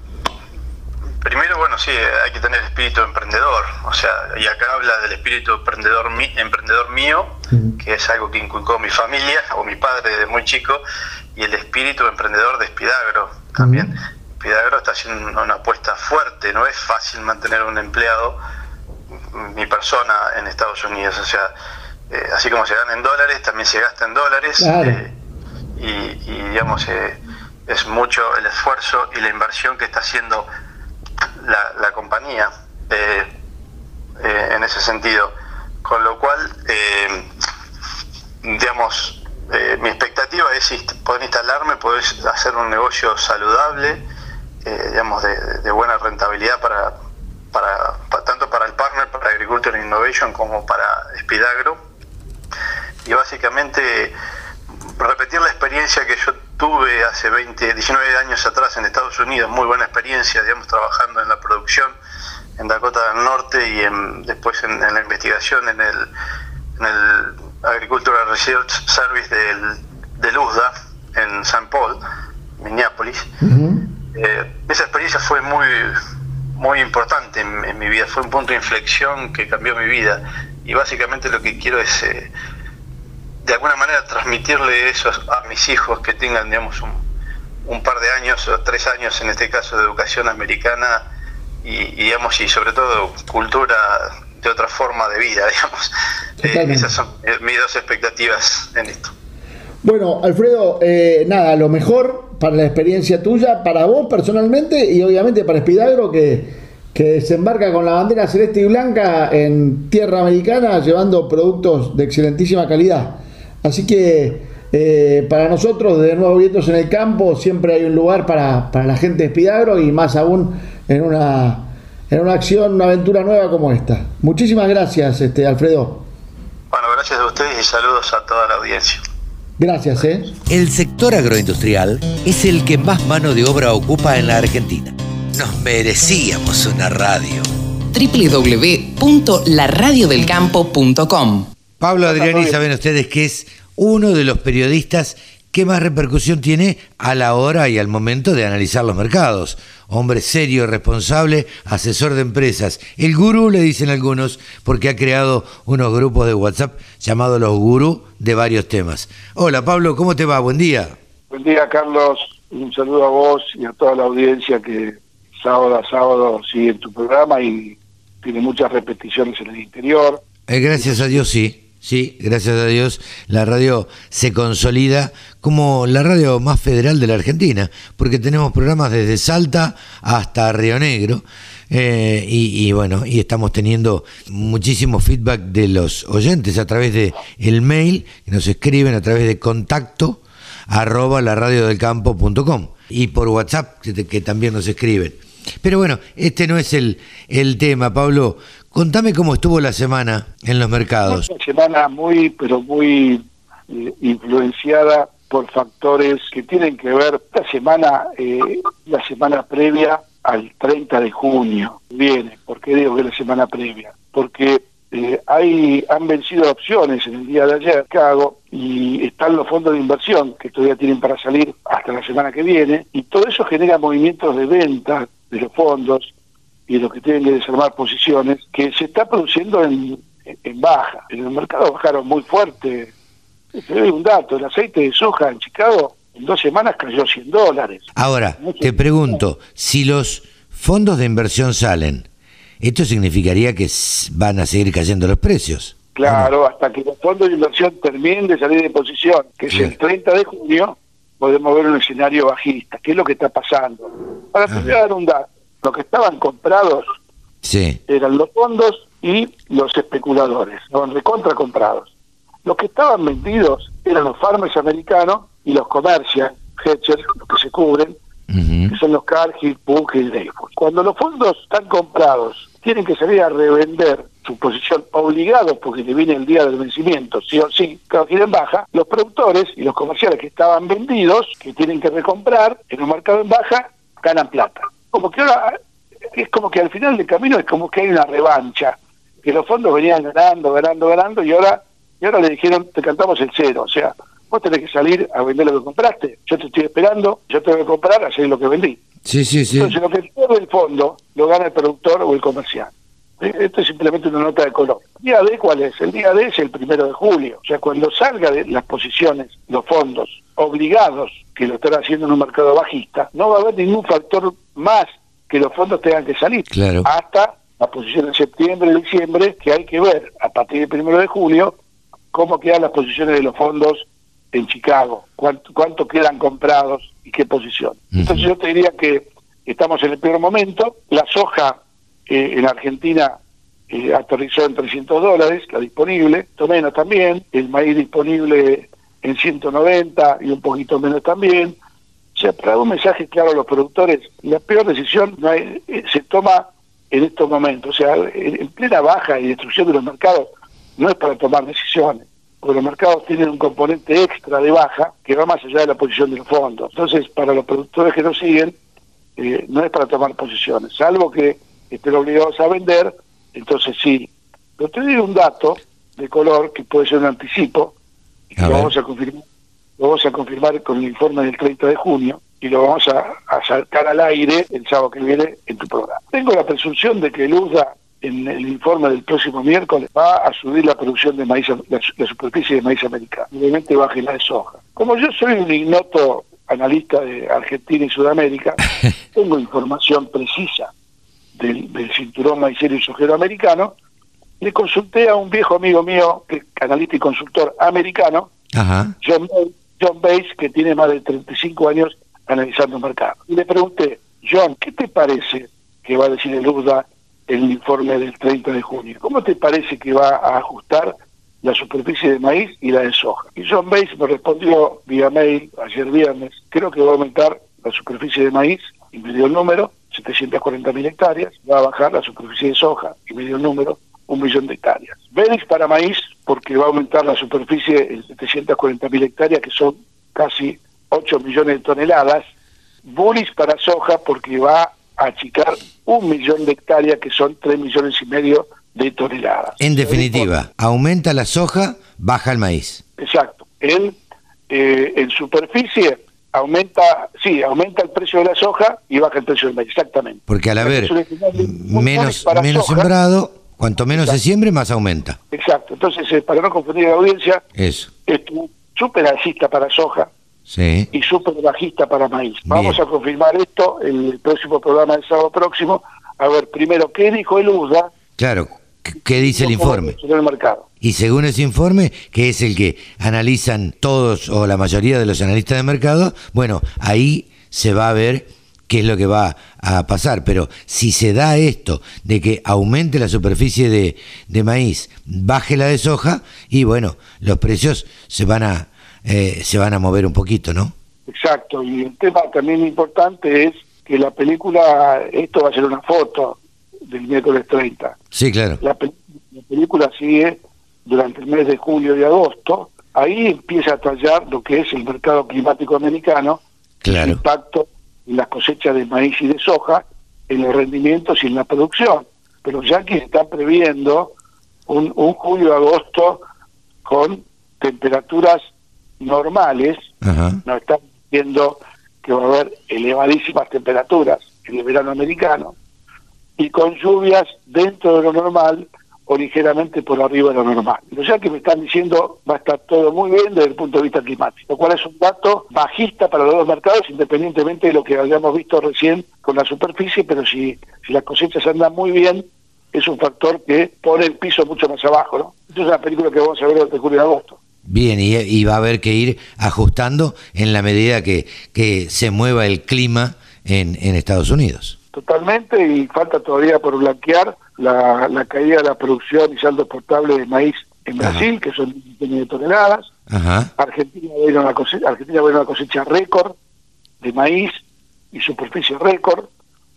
primero, bueno, sí, hay que tener espíritu emprendedor, o sea, y acá habla del espíritu emprendedor, mi- emprendedor mío, que es algo que inculcó mi familia o mi padre desde muy chico, y el espíritu emprendedor de Spidagro también. Spidagro está haciendo una apuesta fuerte, no es fácil mantener un empleado, mi persona en Estados Unidos, o sea, eh, así como se gana en dólares, también se gasta en dólares, Claro. eh, y, y, digamos, eh, es mucho el esfuerzo y la inversión que está haciendo la, la compañía eh, eh, en ese sentido. Con lo cual, eh, digamos, eh, mi expectativa es poder instalarme, poder hacer un negocio saludable, eh, digamos, de, buena rentabilidad para, para, pa- tanto para el partner, para Agriculture Innovation, como para Spidagro. Y básicamente repetir la experiencia que yo tuve hace 20, 19 años atrás en Estados Unidos, muy buena experiencia, digamos, trabajando en la producción en Dakota del Norte y en- después en, en la investigación en el, en el Agricultural Research Service del, del USDA en St. Paul, Minneapolis. Eh, esa experiencia fue muy muy importante en, en mi vida, fue un punto de inflexión que cambió mi vida y básicamente lo que quiero es eh, de alguna manera transmitirle eso a mis hijos que tengan digamos un, un par de años o tres años en este caso de educación americana y, y, digamos y sobre todo cultura de otra forma de vida digamos. Eh, esas son eh, mis dos expectativas en esto. Bueno, Alfredo, eh, nada, lo mejor para la experiencia tuya, para vos personalmente y obviamente para Espidagro que, que desembarca con la bandera celeste y blanca en tierra americana llevando productos de excelentísima calidad. Así que eh, para nosotros, de Nuevo Vientos en el Campo, siempre hay un lugar para, para la gente de Espidagro y más aún en una, en una acción, una aventura nueva como esta. Muchísimas gracias, este, Alfredo. bueno gracias a ustedes y saludos a toda la audiencia Gracias, ¿eh? El sector agroindustrial es el que más mano de obra ocupa en la Argentina. Nos merecíamos una radio. www.laradiodelcampo.com Pablo Adriani, saben ustedes que es uno de los periodistas que más repercusión tiene a la hora y al momento de analizar los mercados. Hombre serio, responsable, asesor de empresas. El gurú, le dicen algunos, porque ha creado unos grupos de WhatsApp llamados los gurú de varios temas. Hola Pablo, ¿cómo te va? Buen día. Buen día, Carlos. Un saludo a vos y a toda la audiencia que sábado a sábado sigue tu programa y tiene muchas repeticiones en el interior. Eh, gracias a Dios, sí. Sí, gracias a Dios, la radio se consolida como la radio más federal de la Argentina, porque tenemos programas desde Salta hasta Río Negro. eh, y, bueno, y estamos teniendo muchísimo feedback de los oyentes a través de el mail, que nos escriben a través de contacto arroba laradiodelcampo.com y por WhatsApp que, que también nos escriben. Pero bueno, este no es el, el tema, Pablo. Contame cómo estuvo la semana en los mercados. Una semana muy, pero muy eh, influenciada por factores que tienen que ver esta semana, eh, la semana previa al 30 de junio. Viene, ¿por qué digo que la semana previa? Porque eh, hay han vencido opciones en el día de ayer, Chicago, y están los fondos de inversión que todavía tienen para salir hasta la semana que viene, y todo eso genera movimientos de venta de los fondos y los que tienen que desarmar posiciones, que se está produciendo en, en baja. En el mercado bajaron muy fuerte. Te doy un dato, el aceite de soja en Chicago en dos semanas cayó 100 dólares. Ahora, te pregunto, si los fondos de inversión salen, ¿esto significaría que van a seguir cayendo los precios? Claro, hasta que los fondos de inversión terminen de salir de posición, que es el 30 de junio, podemos ver un escenario bajista. ¿Qué es lo que está pasando? Para te voy a dar un dato. Los que estaban comprados Sí. eran los fondos y los especuladores, estaban recontra comprados. Los que estaban vendidos eran los farmers americanos y los comercial, hedgers, los que se cubren, que son los Cargill, Bunge y Dreyfus. Cuando los fondos están comprados, tienen que salir a revender su posición obligados porque le viene el día del vencimiento, sí o sí, cada en baja, los productores y los comerciales que estaban vendidos, que tienen que recomprar en un mercado en baja, ganan plata. Como que ahora, es como que al final del camino es como que hay una revancha, que los fondos venían ganando, ganando, ganando y ahora, y ahora le dijeron, te cantamos el cero, o sea, vos tenés que salir a vender lo que compraste, yo te estoy esperando, yo te voy a comprar a hacer lo que vendí. Sí, sí, sí. Entonces, lo que pierde el fondo lo gana el productor o el comercial. Eh, Esto es simplemente una nota de color. ¿El día D cuál es? El día D es el primero de julio. O sea, cuando salga de las posiciones, los fondos obligados que lo están haciendo en un mercado bajista, no va a haber ningún factor más que los fondos tengan que salir. Claro. Hasta la posición de septiembre y diciembre, que hay que ver a partir del primero de julio cómo quedan las posiciones de los fondos en Chicago, cuánto, cuánto quedan comprados y qué posición. Entonces yo te diría que estamos en el peor momento. La soja eh, en Argentina eh, aterrizó en 300 dólares, la disponible, menos también, el maíz disponible en 190 y un poquito menos también. O sea, para dar un mensaje claro a los productores, la peor decisión no hay- eh, se toma en estos momentos. O sea, en, en plena baja y destrucción de los mercados no es para tomar decisiones, porque los mercados tienen un componente extra de baja que va más allá de la posición del fondo. Entonces, para los productores que nos siguen, eh, no es para tomar posiciones, salvo que estén obligados a vender, entonces sí. Pero te digo un dato de color que puede ser un anticipo, y lo vamos a confirmar, lo vamos a confirmar con el informe del 30 de junio y lo vamos a, a sacar al aire el sábado que viene en tu programa. Tengo la presunción de que el USDA en el informe del próximo miércoles va a subir la producción de maíz, la, la superficie de maíz americano, obviamente baje la de soja. Como yo soy un ignoto analista de Argentina y Sudamérica, tengo información precisa del, del cinturón maicero y sojero americano, le consulté a un viejo amigo mío, que es analista y consultor americano, Ajá. John, John Bates, que tiene más de 35 años analizando el mercado. Y le pregunté, John, ¿qué te parece que va a decir el USDA en el informe del 30 de junio? ¿Cómo te parece que va a ajustar la superficie de maíz y la de soja? Y John Bates me respondió vía mail ayer viernes, creo que va a aumentar la superficie de maíz y me dio el número, 740.000 hectáreas, va a bajar la superficie de soja y me dio el número, un millón de hectáreas. Benex para maíz, porque va a aumentar la superficie en 740.000 hectáreas, que son casi 8 millones de toneladas. Bullish para soja, porque va a achicar un millón de hectáreas, que son 3 millones y medio de toneladas. En definitiva, aumenta la soja, baja el maíz. Exacto. En, eh, en superficie aumenta, sí, aumenta el precio de la soja y baja el precio del maíz, exactamente. Porque al haber menos, menos soja. sembrado, cuanto menos se siembre, más aumenta. Exacto. Entonces, eh, para no confundir a la audiencia, Eso. es súper alcista para soja Sí. y súper bajista para maíz. Bien. Vamos a confirmar esto en el próximo programa del sábado próximo. A ver, primero, ¿qué dijo el USDA Claro. ¿Qué- ¿Qué dice el informe? el mercado? Y según ese informe, que es el que analizan todos o la mayoría de los analistas de mercado, bueno, ahí se va a ver qué es lo que va a pasar. Pero si se da esto de que aumente la superficie de, de maíz, baje la de soja, y bueno, los precios se van a, eh, se van a mover un poquito, ¿no? Exacto, y el tema también importante es que la película, esto va a ser una foto del miércoles 30. Sí, claro. La, pe- la película sigue durante el mes de julio y agosto. Ahí empieza a tallar lo que es el mercado climático americano, el impacto en las cosechas de maíz y de soja, en los rendimientos y en la producción. Pero ya que están previendo un, un julio-agosto con temperaturas normales, Ajá. nos están diciendo que va a haber elevadísimas temperaturas en el verano americano y con lluvias dentro de lo normal o ligeramente por arriba de lo normal. O sea que me están diciendo va a estar todo muy bien desde el punto de vista climático, lo cual es un dato bajista para los dos mercados, independientemente de lo que habíamos visto recién con la superficie, pero si, las cosechas andan muy bien, es un factor que pone el piso mucho más abajo. ¿no? Esta es una película que vamos a ver durante julio y agosto. Bien, y, va a haber que ir ajustando en la medida que, se mueva el clima en Estados Unidos. Totalmente, y falta todavía por blanquear la, la caída de la producción y saldo exportable de maíz en Brasil, que son millones de toneladas. Argentina va a ir a una cosecha, Argentina va a una cosecha récord de maíz y superficie récord.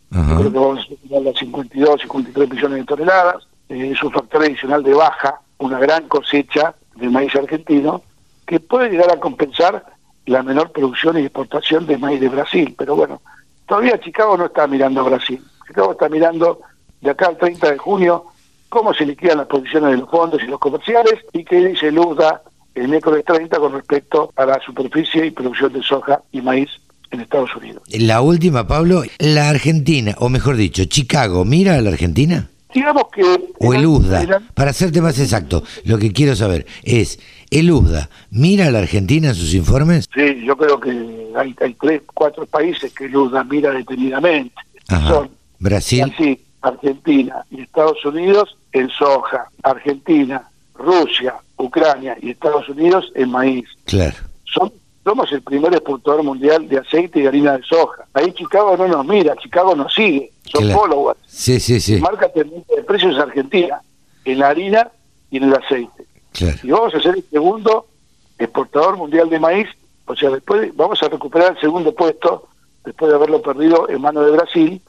Creo que vamos a tener las 52, 53 millones de toneladas. Eh, es un factor adicional de baja, una gran cosecha de maíz argentino, que puede llegar a compensar la menor producción y exportación de maíz de Brasil. Pero bueno, todavía Chicago no está mirando a Brasil. Chicago está mirando de acá al 30 de junio cómo se liquidan las posiciones de los fondos y los comerciales y qué dice Luzda el miércoles 30 con respecto a la superficie y producción de soja y maíz en Estados Unidos. La última, Pablo, la Argentina, o mejor dicho, Chicago, ¿mira a la Argentina? Digamos que... O el USDA, para hacerte más exacto, lo que quiero saber es, ¿el USDA mira a la Argentina en sus informes? Sí, yo creo que hay, hay tres, cuatro países que el USDA mira detenidamente. Son Brasil. Argentina y Estados Unidos en soja, Argentina, Rusia, Ucrania y Estados Unidos en maíz. Claro. Son, somos el primer exportador mundial de aceite y harina de soja. Ahí Chicago no nos mira, Chicago nos sigue, son followers. Sí, sí, sí. Marca tendencia de precios Argentina, en la harina y en el aceite. Claro. Y vamos a ser el segundo exportador mundial de maíz, o sea, después vamos a recuperar el segundo puesto después de haberlo perdido en manos de Brasil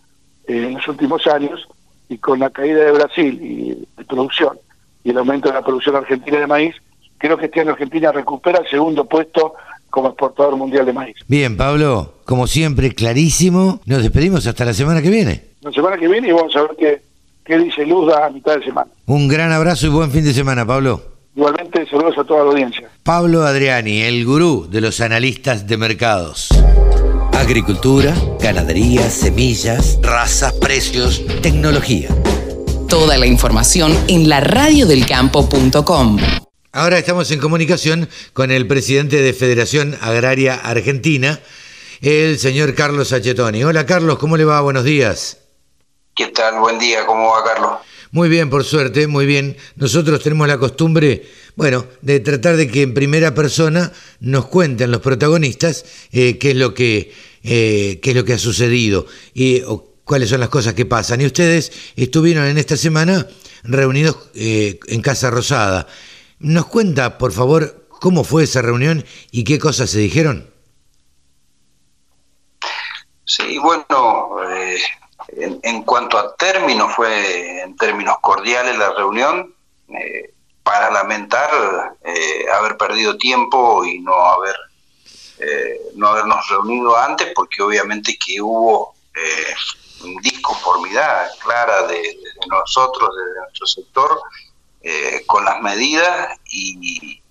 en los últimos años y con la caída de Brasil y de producción y el aumento de la producción argentina de maíz, creo que este año Argentina recupera el segundo puesto como exportador mundial de maíz. Bien, Pablo, como siempre, clarísimo. Nos despedimos hasta la semana que viene. La semana que viene y vamos a ver qué, qué dice Luz a mitad de semana. Un gran abrazo y buen fin de semana, Pablo. Igualmente, saludos a toda la audiencia. Pablo Adriani, el gurú de los analistas de mercados. Agricultura, ganadería, semillas, razas, precios, tecnología. Toda la información en la radiodelcampo.com. Ahora estamos en comunicación con el presidente de Federación Agraria Argentina, el señor Carlos Achetoni. Hola Carlos, ¿cómo le va? Buenos días. ¿Qué tal? Buen día, ¿cómo va Carlos? Muy bien, por suerte, muy bien. Nosotros tenemos la costumbre, bueno, de tratar de que en primera persona nos cuenten los protagonistas eh, qué es lo que eh, qué es lo que ha sucedido y cuáles son las cosas que pasan. Y ustedes estuvieron en esta semana reunidos eh, en Casa Rosada. ¿Nos cuenta, por favor, cómo fue esa reunión y qué cosas se dijeron? Sí, bueno, eh, en, cuanto a términos, fue en términos cordiales la reunión, para lamentar haber perdido tiempo y no haber eh, no habernos reunido antes, porque obviamente que hubo eh, disconformidad clara de, nosotros, de nuestro sector, eh, con las medidas y,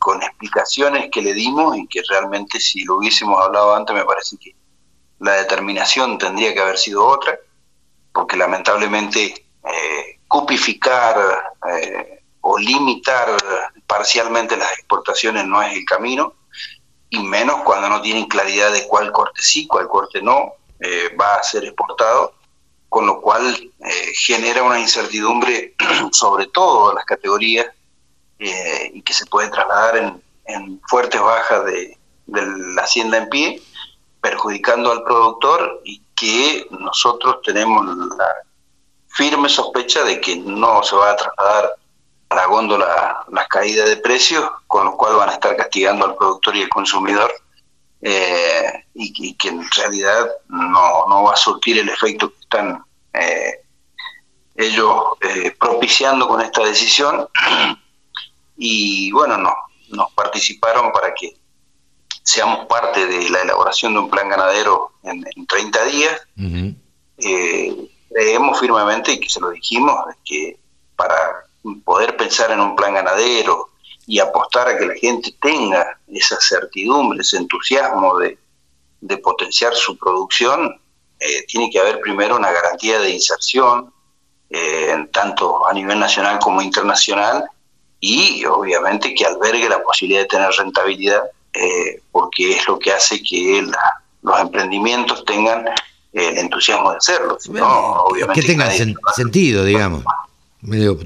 con explicaciones que le dimos y que realmente si lo hubiésemos hablado antes me parece que la determinación tendría que haber sido otra, porque lamentablemente eh, cupificar o limitar parcialmente las exportaciones no es el camino y menos cuando no tienen claridad de cuál corte sí, cuál corte no eh, va a ser exportado, con lo cual eh, genera una incertidumbre sobre todo en las categorías eh, y que se puede trasladar en, fuertes bajas de, de, la hacienda en pie, perjudicando al productor y que nosotros tenemos la firme sospecha de que no se va a trasladar a la góndola las caídas de precios, con lo cual van a estar castigando al productor y al consumidor, eh, y, que en realidad no, no, va a surtir el efecto que están eh, ellos eh, propiciando con esta decisión. Y bueno, no, nos participaron para que seamos parte de la elaboración de un plan ganadero en, 30 días. creemos firmemente, y que se lo dijimos, que para poder pensar en un plan ganadero y apostar a que la gente tenga esa certidumbre, ese entusiasmo de, potenciar su producción, eh, tiene que haber primero una garantía de inserción eh, tanto a nivel nacional como internacional, y obviamente que albergue la posibilidad de tener rentabilidad, eh, porque es lo que hace que los emprendimientos tengan el entusiasmo de hacerlo. que tengan sentido, digamos.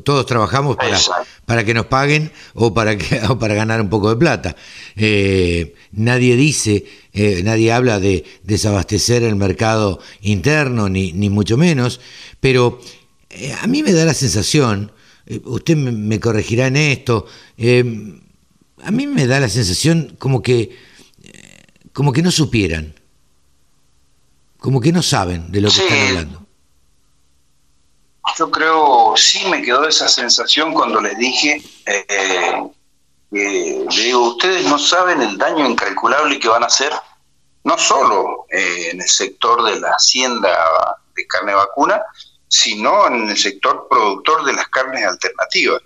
Todos trabajamos para, para que nos paguen o para, que, o para ganar un poco de plata. Eh, nadie dice, eh, nadie habla de desabastecer el mercado interno, ni, ni mucho menos, pero eh, a mí me da la sensación, usted me, corregirá en esto, a mí me da la sensación como que, como que no supieran, como que no saben de lo que están hablando. Yo creo, sí me quedó esa sensación cuando les dije, eh, le digo, ustedes no saben el daño incalculable que van a hacer, no solo eh, en el sector de la hacienda de carne vacuna, sino en el sector productor de las carnes alternativas.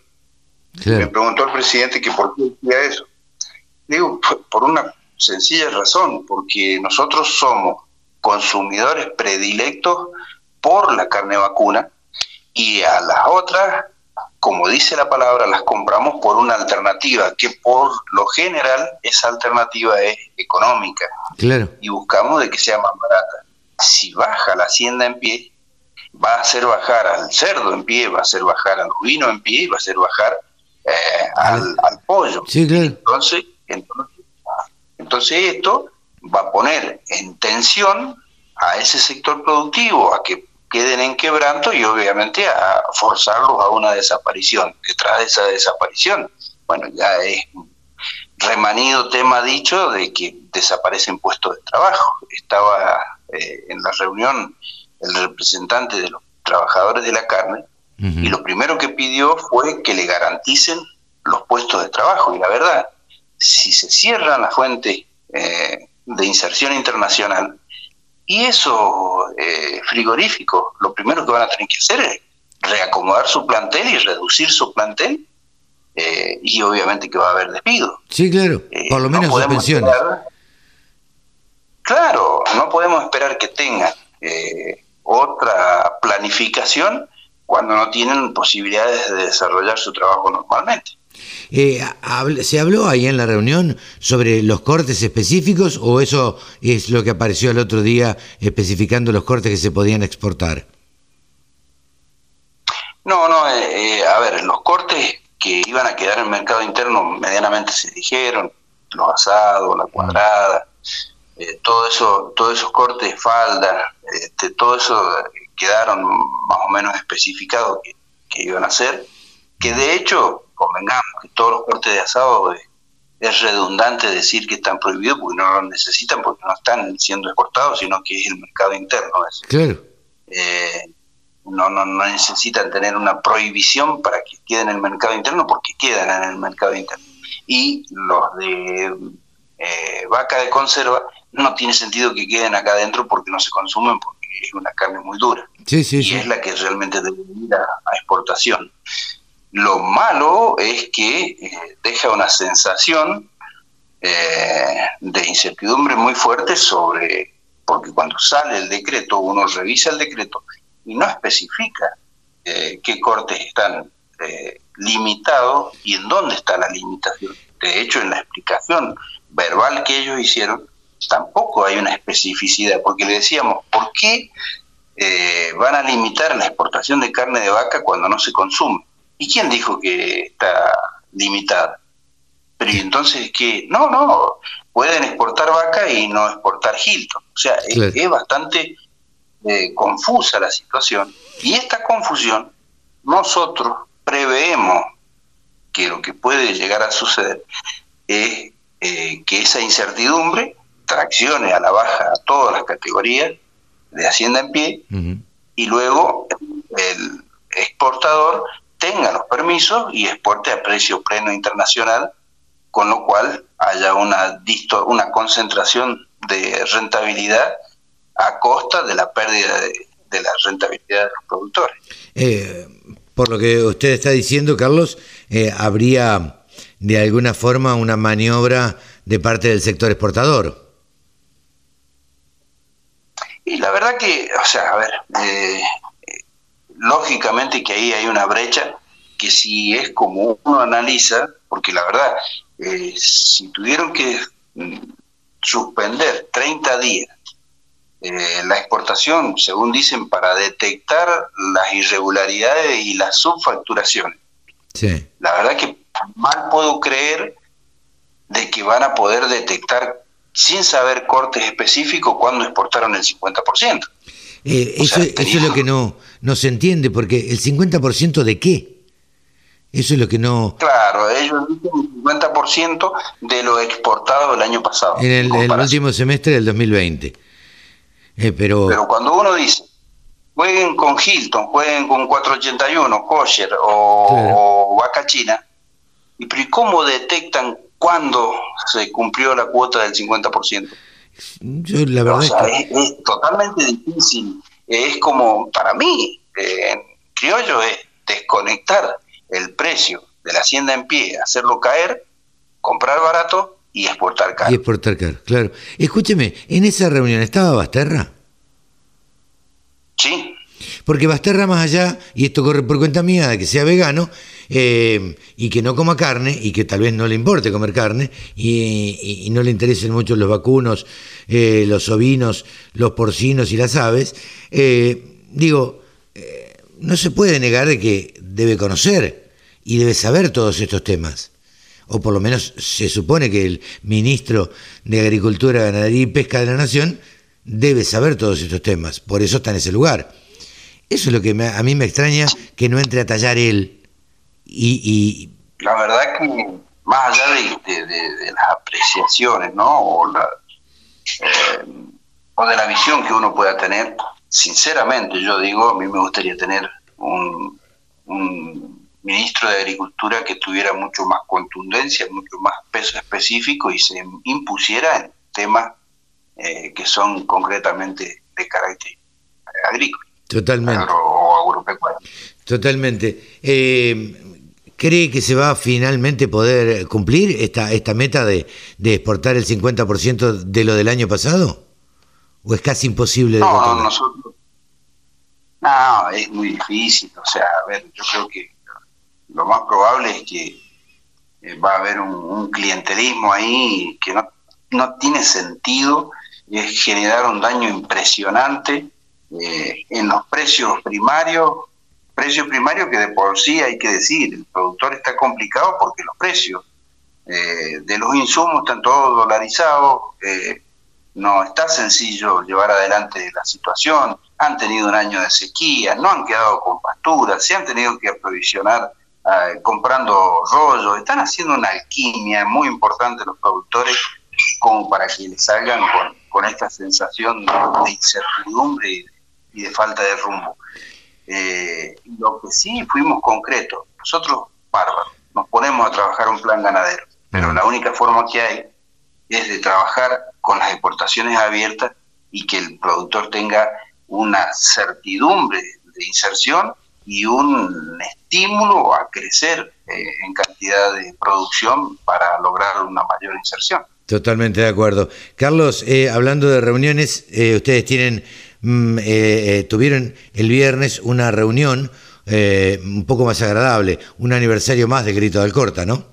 Me preguntó el presidente que por qué decía eso. Digo, por una sencilla razón, porque nosotros somos consumidores predilectos por la carne vacuna y a las otras, como dice la palabra, las compramos por una alternativa, que por lo general esa alternativa es económica. Claro. Y buscamos de que sea más barata. Si baja la hacienda en pie, va a hacer bajar al cerdo en pie, va a hacer bajar al vino en pie va a hacer bajar eh, al, pollo. Sí, claro. entonces, entonces, entonces esto va a poner en tensión a ese sector productivo, a que queden en quebranto y obviamente a forzarlos a una desaparición. Detrás de esa desaparición, bueno, ya es remanido tema dicho de que desaparecen puestos de trabajo. Estaba eh, en la reunión el representante de los trabajadores de la carne y lo primero que pidió fue que le garanticen los puestos de trabajo. Y la verdad, si se cierran las fuentes eh, de inserción internacional, y eso, eh, frigorífico, lo primero que van a tener que hacer es reacomodar su plantel y reducir su plantel. Eh, y obviamente que va a haber despido. Sí, claro, eh, por lo menos suspensiones. claro, no podemos esperar que tengan eh, otra planificación cuando no tienen posibilidades de desarrollar su trabajo normalmente. Eh, ¿Se habló ahí en la reunión sobre los cortes específicos o eso es lo que apareció el otro día especificando los cortes que se podían exportar? No, no, eh, eh, a ver, los cortes que iban a quedar en el mercado interno medianamente se dijeron, los asados, la cuadrada, todo eso, todos esos cortes, falda, este, todo eso quedaron más o menos especificados que, que iban a hacer, que de hecho convengamos que todos los cortes de asado es, redundante decir que están prohibidos porque no lo necesitan, porque no están siendo exportados, sino que es el mercado interno. claro. Eh, no, no, no necesitan tener una prohibición para que queden en el mercado interno porque quedan en el mercado interno. Y los de eh, vaca de conserva no tiene sentido que queden acá adentro porque no se consumen porque es una carne muy dura. Sí, sí, y es la que realmente debe ir a exportación. Lo malo es que eh, deja una sensación eh, de incertidumbre muy fuerte sobre, porque cuando sale el decreto, uno revisa el decreto y no especifica eh, qué cortes están limitados y en dónde está la limitación. De hecho, en la explicación verbal que ellos hicieron, tampoco hay una especificidad, porque le decíamos, ¿por qué van a limitar la exportación de carne de vaca cuando no se consume? ¿Y quién dijo que está limitada? Pero entonces que no, no, pueden exportar vaca y no exportar Hilton. O sea, es, bastante eh, confusa la situación. Y esta confusión, nosotros preveemos que lo que puede llegar a suceder es eh, que esa incertidumbre traccione a la baja a todas las categorías de Hacienda en pie y luego el exportador tenga los permisos y exporte a precio pleno internacional, con lo cual haya una, una concentración de rentabilidad a costa de la pérdida de, la rentabilidad de los productores. Eh, por lo que usted está diciendo, Carlos, eh, habría de alguna forma una maniobra de parte del sector exportador. Y la verdad que, o sea, a ver, eh, lógicamente que ahí hay una brecha que si es como uno analiza, porque la verdad, eh, si tuvieron que mm, suspender 30 días eh, la exportación, según dicen, para detectar las irregularidades y las subfacturaciones. Sí. La verdad que mal puedo creer de que van a poder detectar sin saber cortes específicos cuando exportaron el 50%. Eh, eso, eso es lo que no, no se entiende, porque el 50% de qué? Eso es lo que no... Claro, ellos dicen el 50% de lo exportado el año pasado. En el, el último semestre del 2020. Eh, pero... pero cuando uno dice, jueguen con Hilton, jueguen con 481, Kosher o, o Vaca China, ¿y pero ¿y cómo detectan cuándo se cumplió la cuota del 50%? Yo la verdad O sea, es que- es, es totalmente difícil. Es como, para mí, eh, en criollo, es desconectar el precio de la hacienda en pie, hacerlo caer, comprar barato y exportar caro. Y exportar caro, claro. Escúcheme, en esa reunión estaba Basterra. Sí. Porque Basterra más allá, y esto corre por cuenta mía, de que sea vegano eh, y que no coma carne y que tal vez no le importe comer carne y, no le interesen mucho los vacunos, eh, los ovinos, los porcinos y las aves, eh, digo, no se puede negar de que debe conocer y debe saber todos estos temas. O por lo menos se supone que el ministro de Agricultura, Ganadería y Pesca de la Nación debe saber todos estos temas. Por eso está en ese lugar. Eso es lo que a mí me extraña que no entre a tallar él. Y, La verdad que más allá de, de- de- de las apreciaciones, ¿no? O, la, eh, o de la visión que uno pueda tener, sinceramente yo digo, a mí me gustaría tener un, un ministro de Agricultura que tuviera mucho más contundencia, mucho más peso específico y se impusiera en temas eh, que son concretamente de carácter agrícola y totalmente, agro- o agropecuario. totalmente. Eh, ¿Cree que se va a finalmente poder cumplir esta, esta meta de, de exportar el 50% de lo del año pasado? ¿O es casi imposible de No, nosotros. No, es muy difícil. O sea, a ver, yo creo que lo más probable es que eh, va a haber un, un clientelismo ahí que no, no tiene sentido. Es generar un daño impresionante eh, en los precios primarios. Precios primarios que de por sí hay que decir, el productor está complicado porque los precios eh, de los insumos están todos dolarizados. eh, no está sencillo llevar adelante la situación, han tenido un año de sequía, no han quedado con pasturas, se han tenido que aprovisionar eh, comprando rollos, están haciendo una alquimia muy importante los productores para que les salgan con, esta sensación de incertidumbre y de falta de rumbo. Eh, lo que sí fuimos concretos, nosotros bárbaros, nos ponemos a trabajar un plan ganadero, pero la única forma que hay es de trabajar con las exportaciones abiertas y que el productor tenga una certidumbre de inserción y un estímulo a crecer eh, en cantidad de producción para lograr una mayor inserción. Totalmente de acuerdo. Carlos, eh, hablando de reuniones, eh, ustedes tienen, mm, eh, eh, tuvieron el viernes una reunión eh, un poco más agradable, un aniversario más de Grito del Corta, ¿no?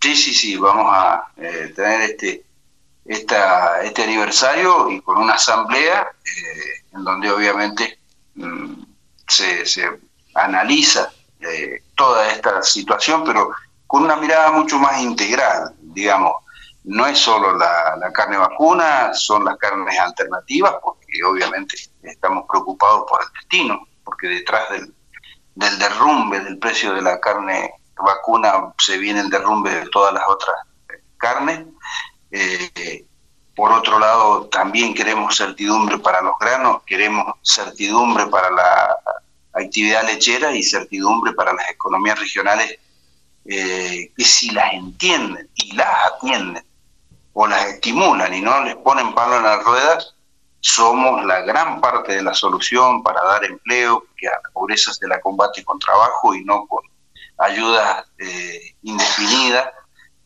Sí, sí, sí, vamos a eh, tener este esta, este aniversario y con una asamblea eh, en donde obviamente mm, se, se analiza toda esta situación, pero con una mirada mucho más integral, digamos. No es solo la, la carne vacuna, son las carnes alternativas, porque obviamente estamos preocupados por el destino, porque detrás del, del derrumbe del precio de la carne vacuna se viene el derrumbe de todas las otras carnes. Eh, por otro lado, también queremos certidumbre para los granos, queremos certidumbre para la actividad lechera y certidumbre para las economías regionales eh, que si las entienden y las atienden o las estimulan y no les ponen palo en las ruedas, somos la gran parte de la solución para dar empleo, que a la pobreza se la combate con trabajo y no con ayudas eh, indefinidas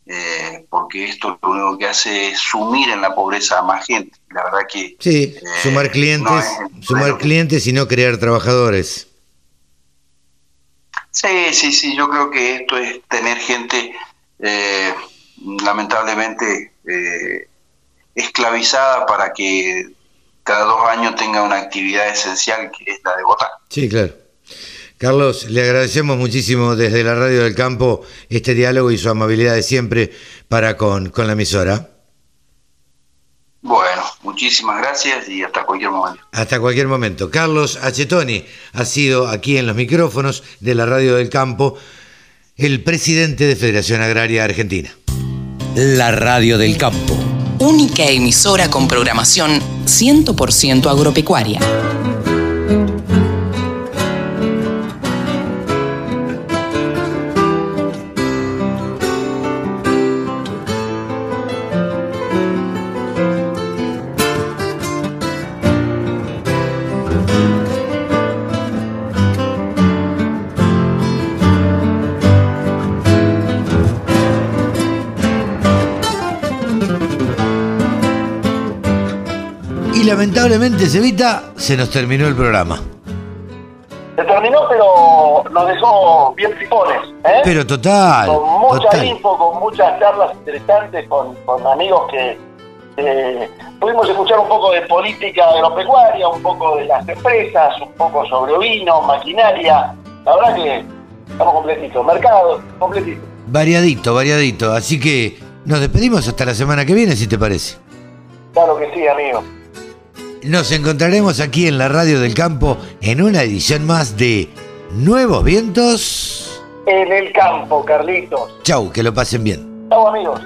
eh, porque esto lo único que hace es sumir en la pobreza a más gente. La verdad que... Sí, eh, sumar clientes, no es- sumar clientes y no crear trabajadores. Sí, sí, sí, yo creo que esto es tener gente eh, lamentablemente eh, esclavizada para que cada dos años tenga una actividad esencial que es la de votar. Sí, claro. Carlos, le agradecemos muchísimo desde la Radio del Campo este diálogo y su amabilidad de siempre para con, con la emisora. Bueno, muchísimas gracias y hasta cualquier momento. Hasta cualquier momento. Carlos Achetoni ha sido aquí en los micrófonos de la Radio del Campo el presidente de Federación Agraria Argentina. La Radio del Campo. Única emisora con programación 100% agropecuaria. Lamentablemente, Cevita, se nos terminó el programa. Se terminó, pero nos dejó bien pipones. ¿eh? Pero total, con mucha total. info, con muchas charlas interesantes, con, con amigos que eh, pudimos escuchar un poco de política agropecuaria, un poco de las empresas, un poco sobre vino, maquinaria. La verdad que estamos completitos. Mercado, completito. Variadito, variadito. Así que nos despedimos hasta la semana que viene, si te parece. Claro que sí, amigo. Nos encontraremos aquí en la Radio del Campo en una edición más de Nuevos Vientos. En el campo, Carlitos. Chau, que lo pasen bien. Chau, amigos.